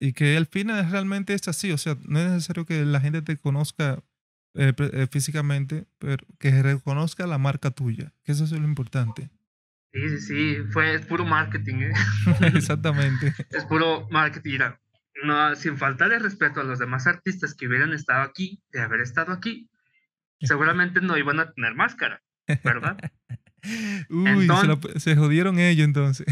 y que al final realmente es así. O sea, no es necesario que la gente te conozca eh, eh, físicamente, pero que reconozca la marca tuya. Que eso es lo importante. Sí, sí, sí, fue es puro marketing, ¿eh? exactamente. es puro marketing. Mira, no, sin faltarle respeto a los demás artistas que hubieran estado aquí, de haber estado aquí, seguramente no iban a tener máscara, ¿verdad? Uy, se, la- se jodieron ellos entonces.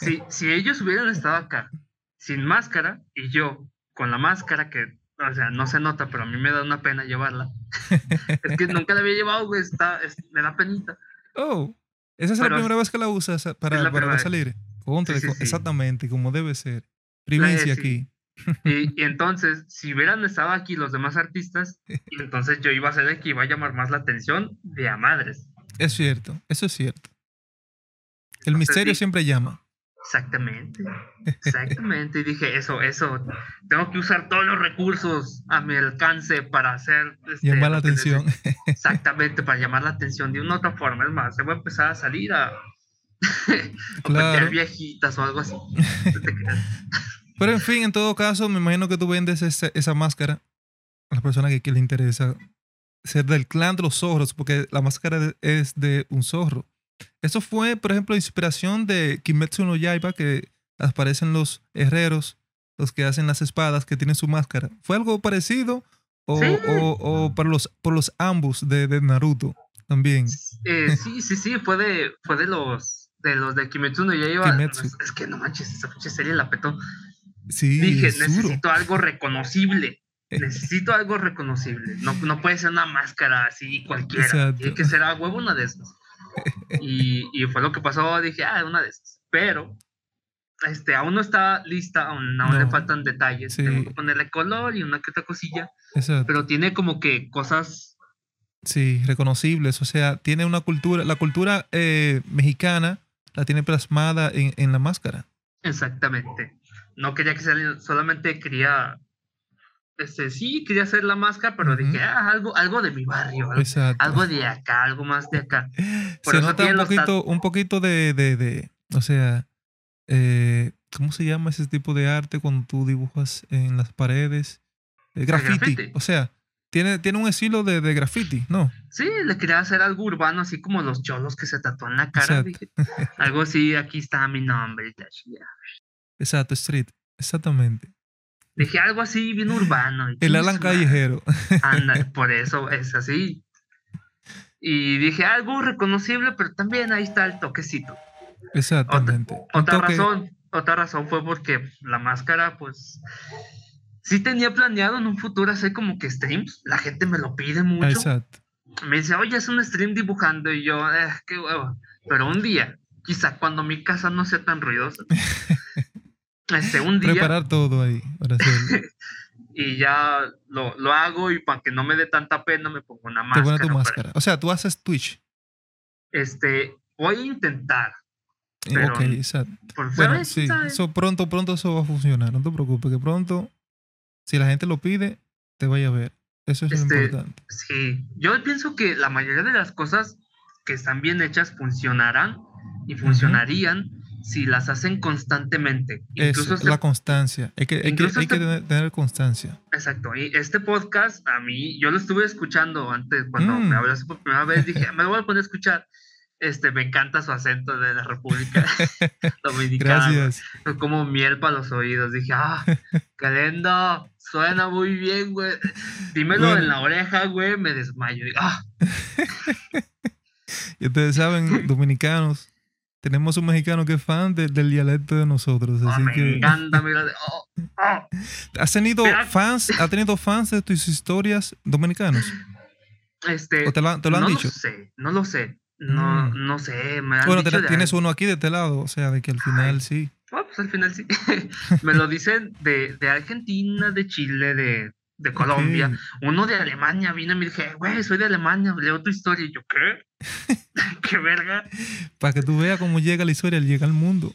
si, si ellos hubieran estado acá sin máscara y yo con la máscara que, o sea, no se nota, pero a mí me da una pena llevarla. es que nunca la había llevado, güey, está, es- me da penita. Oh, esa es la primera vez que la usas para, para salir. Contra, Sí, sí, co- sí. Exactamente, como debe ser. Primicia aquí. Y, y entonces, si hubieran estado aquí los demás artistas, y entonces yo iba a ser el que iba a llamar más la atención de a madres. Es cierto, eso es cierto. El Entonces, misterio siempre llama. Exactamente, exactamente. Y dije, eso, eso, tengo que usar todos los recursos a mi alcance para hacer... Este, llamar la atención. Exactamente, para llamar la atención de una u otra forma. Es más, se va a empezar a salir a... claro. viejitas o algo así. Pero en fin, en todo caso, me imagino que tú vendes esa, máscara a las personas que, que le interesa ser del clan de los zorros, porque la máscara es de un zorro. Eso fue, por ejemplo, inspiración de Kimetsu no Yaiba, que aparecen los herreros, los que hacen las espadas, que tienen su máscara. ¿Fue algo parecido? ¿O, o, por, los, por los ambos de, de Naruto también? Eh, sí, sí, sí, fue de, fue de los de los de Kimetsu no Yaiba. Es que no manches, esa pinche serie la petó. Sí, Dije, necesito algo reconocible. Necesito algo reconocible. No, no puede ser una máscara así cualquiera. Tiene que ser a huevo una de esas. Y, y, fue lo que pasó. Dije, ah, una de esas. Pero este, aún no está lista, aún, le faltan detalles. Tengo que ponerle color y una que otra cosilla. Pero tiene como que cosas. Sí, reconocibles. O sea, tiene una cultura. La cultura eh, mexicana la tiene plasmada en, en la máscara. Exactamente. No quería que saliera, solamente quería este, sí, quería hacer la máscara, pero dije, ah, algo, algo de mi barrio, algo, de acá, algo más de acá. se nota un poquito, un poquito de, de, de o sea, eh, ¿cómo se llama ese tipo de arte cuando tú dibujas en las paredes? Eh, graffiti. O sea, tiene, tiene un estilo de, de, graffiti, ¿no? Sí, le quería hacer algo urbano, así como los cholos que se tatúan la cara. Dije, algo así, aquí está mi nombre. Exacto, street, exactamente. Dije algo así bien urbano. El Alan Callejero. Anda, por eso es así. Y dije algo reconocible, pero también ahí está el toquecito. Exactamente. Otra, razón, otra razón fue porque la máscara, pues, sí tenía planeado en un futuro hacer como que streams. La gente me lo pide mucho. Exacto. Me dice, oye, es un stream dibujando. Y yo, eh, qué huevo. Pero un día, quizá cuando mi casa no sea tan ruidosa, Este, un día. Preparar todo ahí y ya lo, lo, hago y para que no me dé tanta pena me pongo una máscara. Te tu máscara. O sea, tú haces Twitch. Este, voy a intentar. ok, exacto. Bueno, sí, eso pronto, pronto eso va a funcionar. No te preocupes, que pronto, si la gente lo pide, te vaya a ver. Eso es este, importante. Sí, yo pienso que la mayoría de las cosas que están bien hechas funcionarán y funcionarían si las hacen constantemente. Incluso es la constancia. Hay que, hay que, hay que tener, constancia. Exacto. Y este podcast, a mí, yo lo estuve escuchando antes, cuando mm. me hablaste por primera vez, dije, me lo voy a poner a escuchar. Este, me encanta su acento de la República Dominicana. Gracias. Como miel para los oídos. Dije, ah, Calenda, suena muy bien, güey. Dímelo en la oreja, güey, me desmayo. ah. y ustedes saben, dominicanos, tenemos un mexicano que es fan del dialecto de nosotros. Oh, así me que... encanta, mira. Oh, oh. ¿Has tenido fans, ¿ha tenido fans de tus historias dominicanos? Este, ¿O te lo, han no dicho? No lo sé, no lo sé. No, mm. no sé. Me bueno, tienes uno aquí de este lado, o sea, de que al final sí. Oh, pues al final sí. me lo dicen de, de Argentina, de Chile, de de Colombia, uno de Alemania vino y me dije, güey, soy de Alemania, leo tu historia. Y yo, ¿qué? ¿Qué verga? Para que tú veas cómo llega la historia, llega al mundo.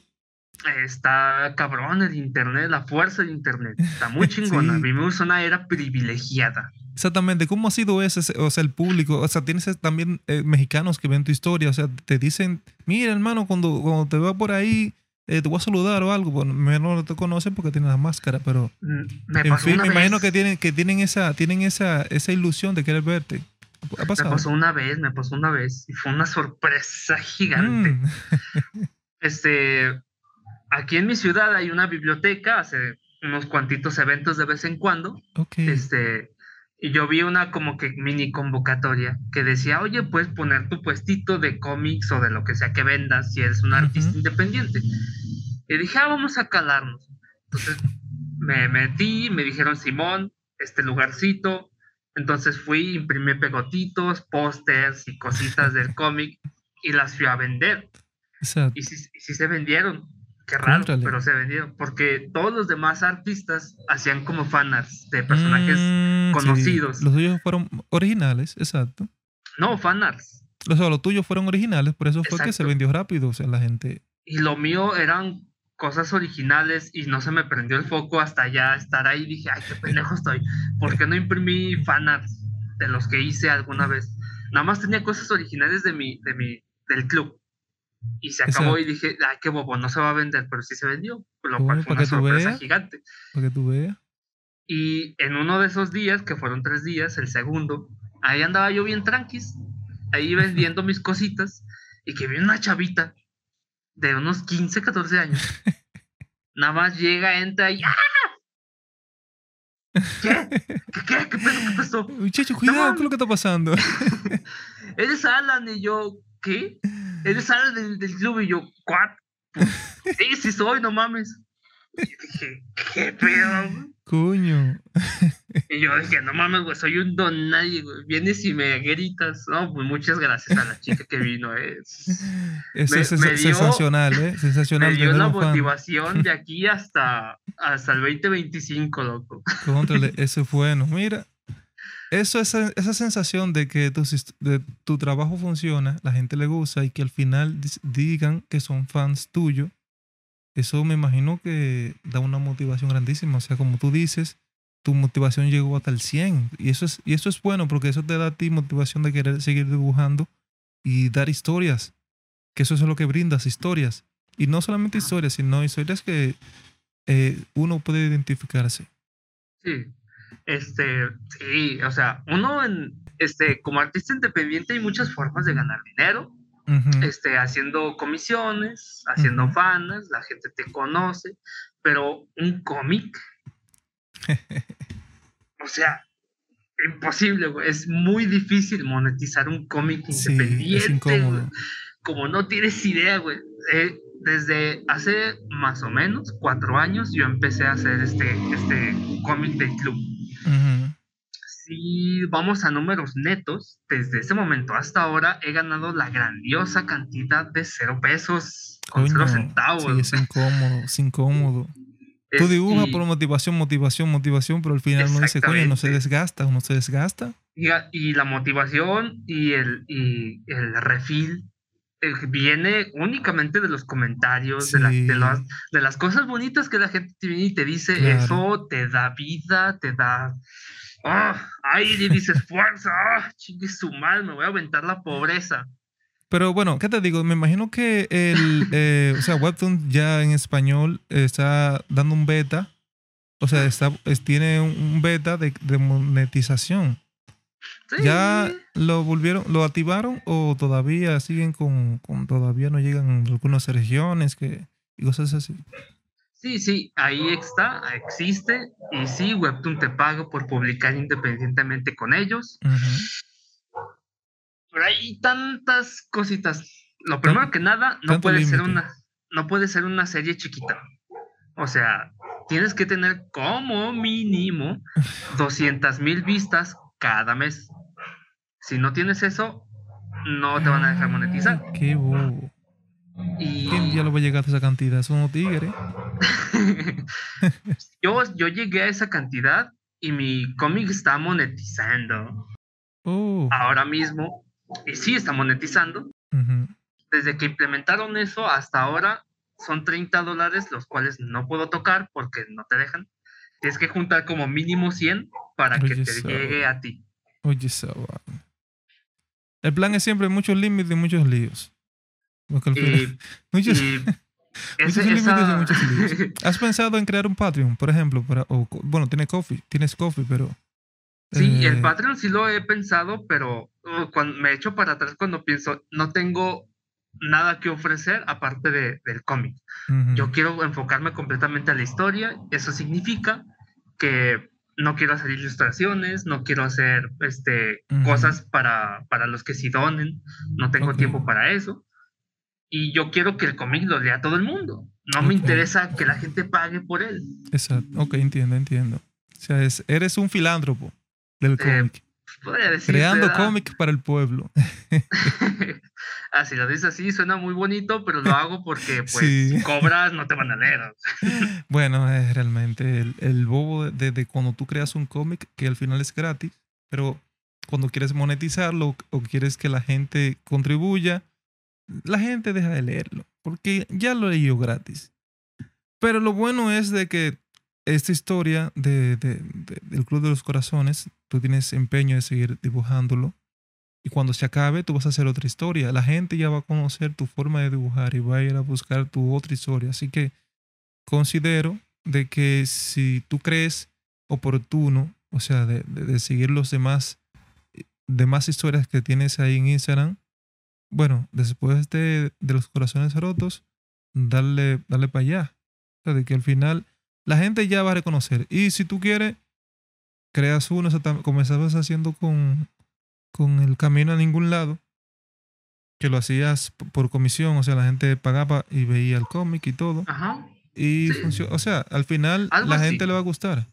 Está cabrón el internet, la fuerza del internet. Está muy chingona. sí. Vivimos una era privilegiada. Exactamente. ¿Cómo ha sido ese, o sea, el público? O sea, tienes también eh, mexicanos que ven tu historia, o sea, te dicen, mira, hermano, cuando, cuando te veo por ahí, eh, te voy a saludar o algo. Bueno, no te conocen porque tienes la máscara, pero. Mm, me en fin, me imagino que tienen, que tienen esa, tienen esa, esa ilusión de querer verte. ¿Ha pasado? Me pasó una vez, me pasó una vez. Y fue una sorpresa gigante. Mm. este. Aquí en mi ciudad hay una biblioteca, hace unos cuantitos eventos de vez en cuando. Este. Y yo vi una como que mini convocatoria que decía, oye, puedes poner tu puestito de cómics o de lo que sea que vendas si eres un artista independiente. Y dije, ah, vamos a calarnos. Entonces me metí, me dijeron, Simón, este lugarcito. Entonces fui, imprimí pegotitos, pósters y cositas del cómic y las fui a vender. Y sí, se vendieron. Qué raro, pero se vendieron. Porque todos los demás artistas hacían como fanarts de personajes mm, conocidos. Los tuyos fueron originales, exacto. No, fanarts. Los, los tuyos fueron originales, por eso fue que se vendió rápido. O sea, la gente. Y lo mío eran cosas originales y no se me prendió el foco hasta ya estar ahí. Dije, ay, qué pendejo estoy. ¿Por qué no imprimí fanarts de los que hice alguna vez? Nada más tenía cosas originales de mi, de mi, del club. Y se acabó y dije, ay, qué bobo, no se va a vender, pero sí se vendió. Lo cual fue una sorpresa gigante. Para que tú veas. Y en uno de esos días, que fueron tres días, el segundo, ahí andaba yo bien tranquis, ahí vendiendo mis cositas, y que vi una chavita de unos 15, 14 años. Nada más llega, entra y ¡ah! ¿Qué? ¿Qué, qué? ¿Qué ¿Qué pasó? Muchacho, cuidado, ¿qué es lo que está pasando? Eres Alan y yo, ¿qué? Eres Alan del, del club y yo, ¿cuál? Pues, sí, sí soy, no mames. Y dije, ¿qué pedo? Coño. Y yo dije, no mames, güey, soy un don nadie, güey. Vienes y me gritas. No, pues muchas gracias a la chica que vino. Eh. Eso es sensacional, ¿eh? Sensacional. Me dio una motivación de aquí hasta, hasta el 2025, loco. Controle, eso es bueno. Mira, eso, esa, esa sensación de que tu, de tu trabajo funciona, la gente le gusta y que al final digan que son fans tuyos eso me imagino que da una motivación grandísima. O sea, como tú dices, tu motivación llegó hasta el 100. Y eso es, y eso es bueno porque eso te da a ti motivación de querer seguir dibujando y dar historias. Que eso es lo que brindas, historias. Y no solamente historias, sino historias que eh, uno puede identificarse. Sí, este, sí, o sea, uno en, este, como artista independiente hay muchas formas de ganar dinero este, haciendo comisiones, haciendo fans, la gente te conoce, pero un cómic, o sea, imposible, es muy difícil monetizar un cómic independiente, como no tienes idea, güey. Eh, desde hace más o menos cuatro años yo empecé a hacer este, este cómic del club si vamos a números netos, desde ese momento hasta ahora he ganado la grandiosa cantidad de cero pesos con cero centavos. Sí, es incómodo, es incómodo. Tú dibujas por motivación, motivación, motivación, pero al final no dice, coño, no se desgasta, uno se desgasta. Y, la motivación y el, y el refil eh, viene únicamente de los comentarios, de, las, de, las cosas bonitas que la gente te viene y te dice, eso te da vida, te da ah, ahí dices fuerza, ah, chingue su mal, me voy a aventar la pobreza. Pero bueno, ¿qué te digo? Me imagino que el, eh, o sea, Webtoon ya en español está dando un beta, o sea, está, tiene un beta de, monetización. ¿Ya lo volvieron, lo activaron o todavía siguen con, con todavía no llegan algunas regiones que, y cosas así? Sí, sí, ahí está, existe. Y sí, Webtoon te paga por publicar independientemente con ellos. Pero hay tantas cositas. Lo primero que nada, no puede ser una, no puede ser una serie chiquita. O sea, tienes que tener como mínimo 200 mil vistas cada mes. Si no tienes eso, no te van a dejar monetizar. Qué bobo. Y... ¿Quién ya lo va a llegar a esa cantidad? Son unos tigres. yo, yo llegué a esa cantidad y mi cómic está monetizando. Oh. Ahora mismo, y sí está monetizando. Desde que implementaron eso hasta ahora, son 30 dólares, los cuales no puedo tocar porque no te dejan. Tienes que juntar como mínimo 100 para que te llegue a ti. Oye, El plan es siempre muchos límites y muchos líos. muchos, ¿Has pensado en crear un Patreon, por ejemplo? Para, bueno, tiene coffee, tienes coffee, pero... Sí, el eh, Patreon sí lo he pensado, pero uh, cuando me echo para atrás cuando pienso, no tengo nada que ofrecer aparte de, del cómic. Yo quiero enfocarme completamente a la historia. Eso significa que no quiero hacer ilustraciones, no quiero hacer este, cosas para, para los que sí donen, no tengo tiempo para eso y yo quiero que el cómic lo lea todo el mundo. No me interesa que la gente pague por él. Exacto. Ok, entiendo, entiendo. O sea, eres un filántropo del eh, cómic. Creando cómic para el pueblo. así lo dices así, suena muy bonito, pero lo hago porque, pues, si cobras, no te van a leer. bueno, es realmente el, bobo de, cuando tú creas un cómic que al final es gratis, pero cuando quieres monetizarlo o quieres que la gente contribuya, la gente deja de leerlo, porque ya lo leyó gratis. Pero lo bueno es de que esta historia de, de- de- del Club de los Corazones, tú tienes empeño de seguir dibujándolo. Y cuando se acabe, tú vas a hacer otra historia. La gente ya va a conocer tu forma de dibujar y va a ir a buscar tu otra historia. Así que considero de que si tú crees oportuno, o sea, de, seguir los demás, demás historias que tienes ahí en Instagram, bueno, después de, de los corazones rotos, darle, darle para allá. O sea, de que al final la gente ya va a reconocer. Y si tú quieres, creas uno, estabas haciendo con, con el camino a ningún lado, que lo hacías por comisión, o sea, la gente pagaba y veía el cómic y todo. Ajá. Y Sí. o sea, al final Algo la así. gente le va a gustar.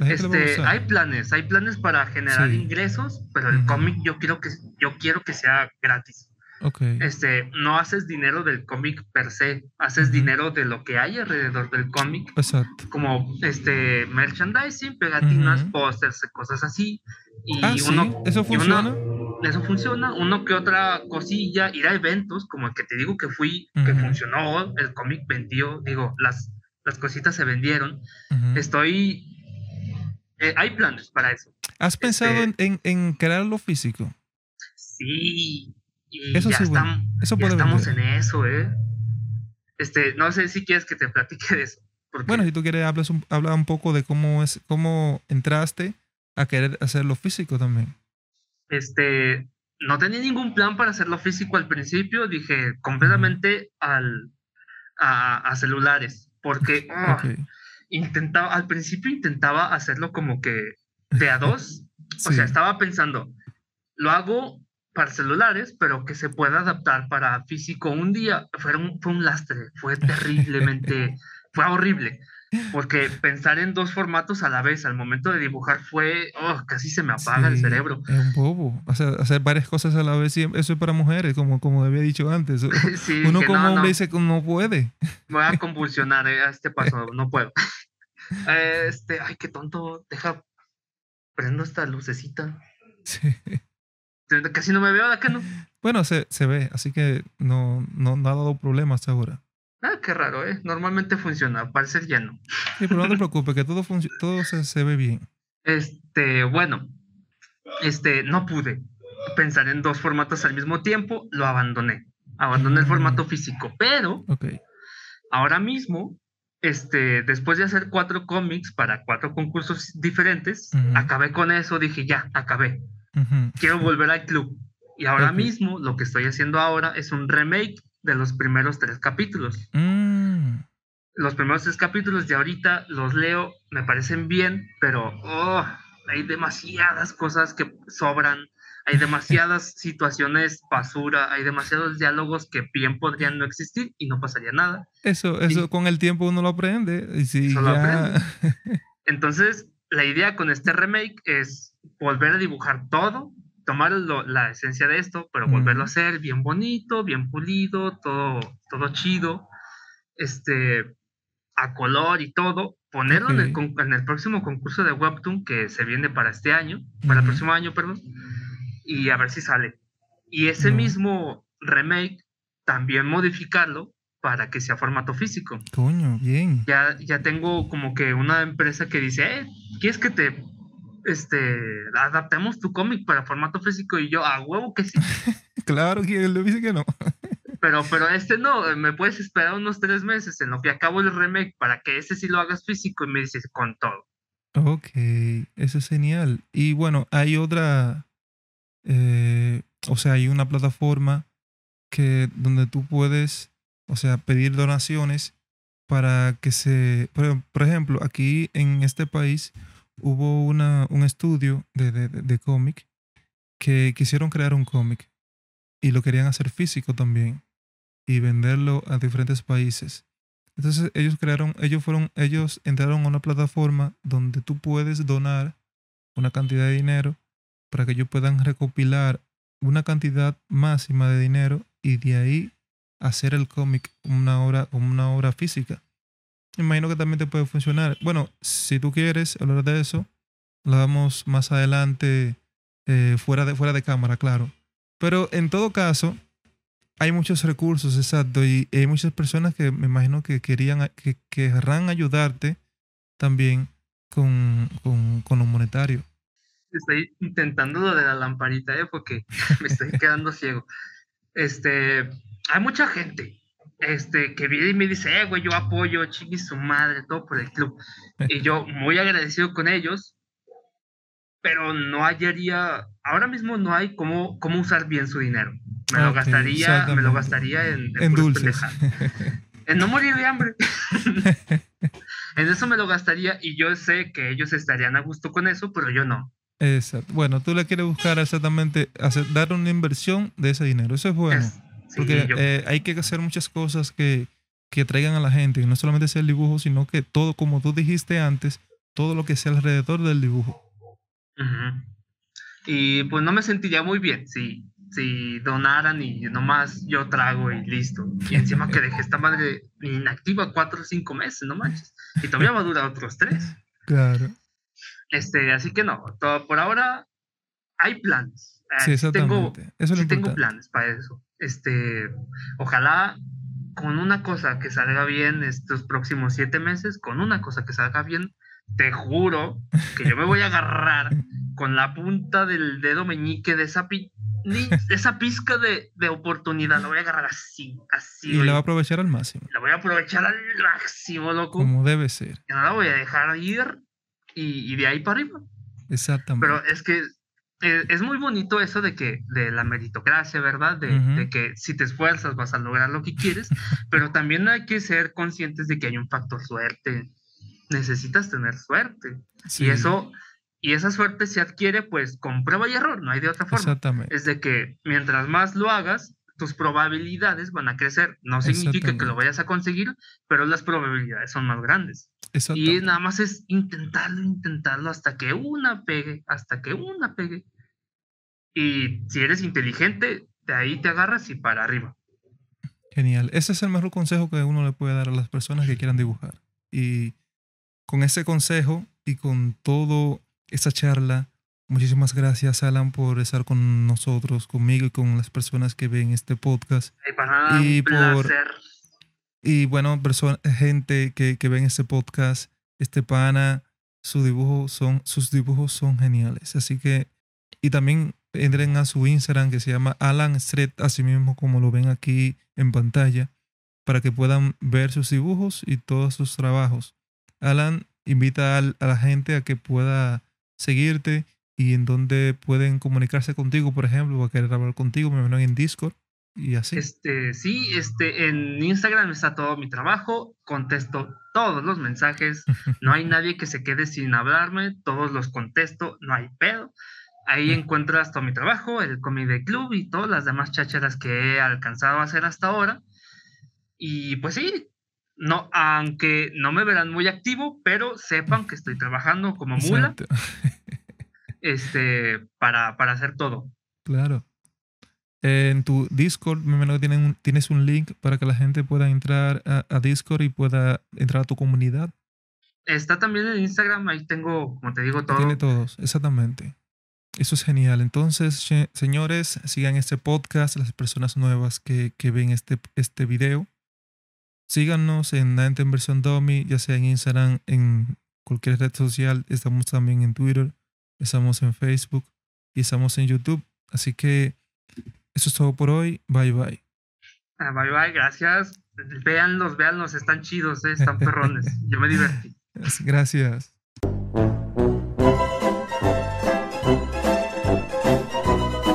Este, gustar. hay planes, hay planes para generar Sí. ingresos, pero el cómic yo quiero que yo quiero que sea gratis. Ok. Este, no haces dinero del cómic per se, haces dinero de lo que hay alrededor del cómic, Exacto. como este merchandising, pegatinas, Ujú. pósters, cosas así. Y Ah, sí, uno, eso uno- funciona. eso funciona, uno que otra cosilla, ir a eventos, como el que te digo que fui, que funcionó, el cómic vendió, digo, las, las cositas se vendieron. Estoy. eh, hay planes para eso. ¿Has pensado en, este- en, en crear lo físico? Sí. Y Eso ya, sí, bueno, estamos, eso ya estamos en eso, ¿eh? Este, no sé si quieres que te platique de eso. porque- Bueno, si tú quieres, hablas un, habla un poco de cómo es, cómo entraste a querer hacer lo físico también. este, no tenía ningún plan para hacerlo físico al principio, dije completamente al, a, a celulares, porque ah, intentaba, al principio intentaba hacerlo como que de a dos, o sea, estaba pensando, lo hago para celulares, pero que se pueda adaptar para físico un día. Fue un, fue un lastre, fue terriblemente, fue horrible, porque pensar en dos formatos a la vez al momento de dibujar fue, oh, casi se me apaga el Sí, cerebro. Es un bobo. O sea, hacer varias cosas a la vez, eso es para mujeres, como, como había dicho antes. Sí, Uno como no, hombre no, dice que no puede. voy a convulsionar eh, a este paso, no puedo. Este, ay, qué tonto, deja, prendo esta lucecita. Sí. Casi no me veo, ¿a qué no? Bueno, se, se ve, así que no, no, no ha dado problemas hasta ahora. Ah, qué raro, ¿eh? Normalmente funciona, al parecer ya no. Sí, pero no te preocupes, que todo, todo se, se ve bien. Este, bueno, este, no pude pensar en dos formatos al mismo tiempo, lo abandoné. Abandoné el Mm. formato físico, pero Ok. ahora mismo, este, después de hacer cuatro cómics para cuatro concursos diferentes, acabé con eso, dije, ya, acabé, Ujú. quiero volver al club. Y ahora mismo, lo que estoy haciendo ahora es un remake de los primeros tres capítulos. Mm, los primeros tres capítulos de ahorita los leo, me parecen bien, pero oh, hay demasiadas cosas que sobran, hay demasiadas situaciones basura, hay demasiados diálogos que bien podrían no existir y no pasaría nada. Eso, eso Y- con el tiempo uno lo aprende. Y si Eso lo ya. Entonces, la idea con este remake es volver a dibujar todo, tomar lo- la esencia de esto, pero volverlo a Ujú. hacer bien bonito, bien pulido, todo, todo chido, este, a color y todo, ponerlo en, el, en el próximo concurso de Webtoon que se viene para este año, para el próximo año, perdón, y a ver si sale. Y ese mismo remake, también modificarlo para que sea formato físico Coño, bien. ya, ya tengo como que una empresa que dice, eh, ¿quieres que te este, adaptemos tu cómic para formato físico? Y yo, a huevo que sí. Claro que le dice que no. Pero, pero este no, eh, me puedes esperar unos tres meses en lo que acabo el remake para que este sí lo hagas físico y me dices con todo. Ok, eso es genial. Y bueno, hay otra, eh, o sea, hay una plataforma que donde tú puedes, o sea, pedir donaciones para que se, por, por ejemplo, aquí en este país hubo una, un estudio de, de, de- cómic que quisieron crear un cómic y lo querían hacer físico también y venderlo a diferentes países. Entonces ellos crearon, ellos fueron, ellos entraron a una plataforma donde tú puedes donar una cantidad de dinero para que ellos puedan recopilar una cantidad máxima de dinero y de ahí hacer el cómic una obra, una obra física. Imagino que también te puede funcionar. Bueno, si tú quieres hablar de eso, lo damos más adelante eh, fuera, de, fuera de cámara, claro. Pero en todo caso, hay muchos recursos, exacto, y hay muchas personas que me imagino que querían, que querrán ayudarte también con, con, con lo. Estoy intentando lo de la lamparita, ¿eh? porque me estoy quedando ciego. Este, hay mucha gente este, que viene y me dice, eh, güey, yo apoyo, chingue su madre, todo por el club. Y yo, muy agradecido con ellos, pero no hallaría, ahora mismo no hay cómo, cómo usar bien su dinero. Me lo gastaría, me lo gastaría en, en, dulces. en no morir de hambre. en eso me lo gastaría y yo sé que ellos estarían a gusto con eso, pero yo no. Exacto. Bueno, tú le quieres buscar exactamente, hacer, dar una inversión de ese dinero. Eso es bueno. Porque eh, hay que hacer muchas cosas que, que traigan a la gente, y no solamente sea el dibujo, sino que todo, como tú dijiste antes, todo lo que sea alrededor del dibujo. Y pues no me sentiría muy bien si, si donaran y nomás yo trago y listo. Y encima que dejé esta madre inactiva cuatro o cinco meses, no manches. Y todavía va a durar otros tres. Claro. Este, así que no, todo, por ahora hay planes. Sí, exactamente. Tengo, eso sí tengo planes para eso. Este, ojalá con una cosa que salga bien estos próximos siete meses, con una cosa que salga bien, te juro que yo me voy a agarrar con la punta del dedo meñique de esa, esa pizca de, de, oportunidad. La voy a agarrar así, así. Y la voy a aprovechar al máximo. La voy a aprovechar al máximo, loco. Como debe ser. Y no la voy a dejar ir y, y de ahí para arriba. Exactamente. Pero es que eh, es muy bonito eso de que, de la meritocracia, ¿verdad? De, de, que si te esfuerzas vas a lograr lo que quieres, pero también hay que ser conscientes de que hay un factor suerte necesitas tener suerte. Y eso, y esa suerte se adquiere pues con prueba y error, no hay de otra forma. Exactamente. Es de que mientras más lo hagas, tus probabilidades van a crecer. No significa que lo vayas a conseguir, pero las probabilidades son más grandes. Y nada más es intentarlo, intentarlo hasta que una pegue, hasta que una pegue. Y si eres inteligente, de ahí te agarras y para arriba. Genial. Ese es el mejor consejo que uno le puede dar a las personas que quieran dibujar. Y con ese consejo y con toda esa charla, muchísimas gracias, Alan, por estar con nosotros, conmigo y con las personas que ven este podcast. y por y bueno, gente que, que ven este podcast, este pana, su dibujo son, sus dibujos son geniales. Así que, y también entren a su Instagram que se llama Alan Street, así mismo como lo ven aquí en pantalla, para que puedan ver sus dibujos y todos sus trabajos. Alan invita a la gente a que pueda seguirte y en donde pueden comunicarse contigo, por ejemplo, o a querer hablar contigo, me imagino en Discord y así. Este, sí, este, en Instagram está todo mi trabajo, contesto todos los mensajes, no hay nadie que se quede sin hablarme, todos los contesto, no hay pedo. Ahí encuentras todo mi trabajo, el Comedy Club y todas las demás chácharas que he alcanzado a hacer hasta ahora. Y pues sí, no, aunque no me verán muy activo, pero sepan que estoy trabajando como mula este, para, para hacer todo. Claro. En tu Discord, me imagino que tienes un link para que la gente pueda entrar a, Discord y pueda entrar a tu comunidad. Está también en Instagram, ahí tengo, como te digo, todo. Tiene todos, exactamente. Eso es genial. Entonces, señores, sigan este podcast, las personas nuevas que, que ven este, este video. Síganos en Nante en versión Dummy, ya sea en Instagram, en cualquier red social. Estamos también en Twitter, estamos en Facebook y estamos en YouTube. Así que eso es todo por hoy. Bye bye. Ah, bye bye, gracias. Véanlos, véanlos, están chidos, eh, están perrones. Yo me divertí. Gracias.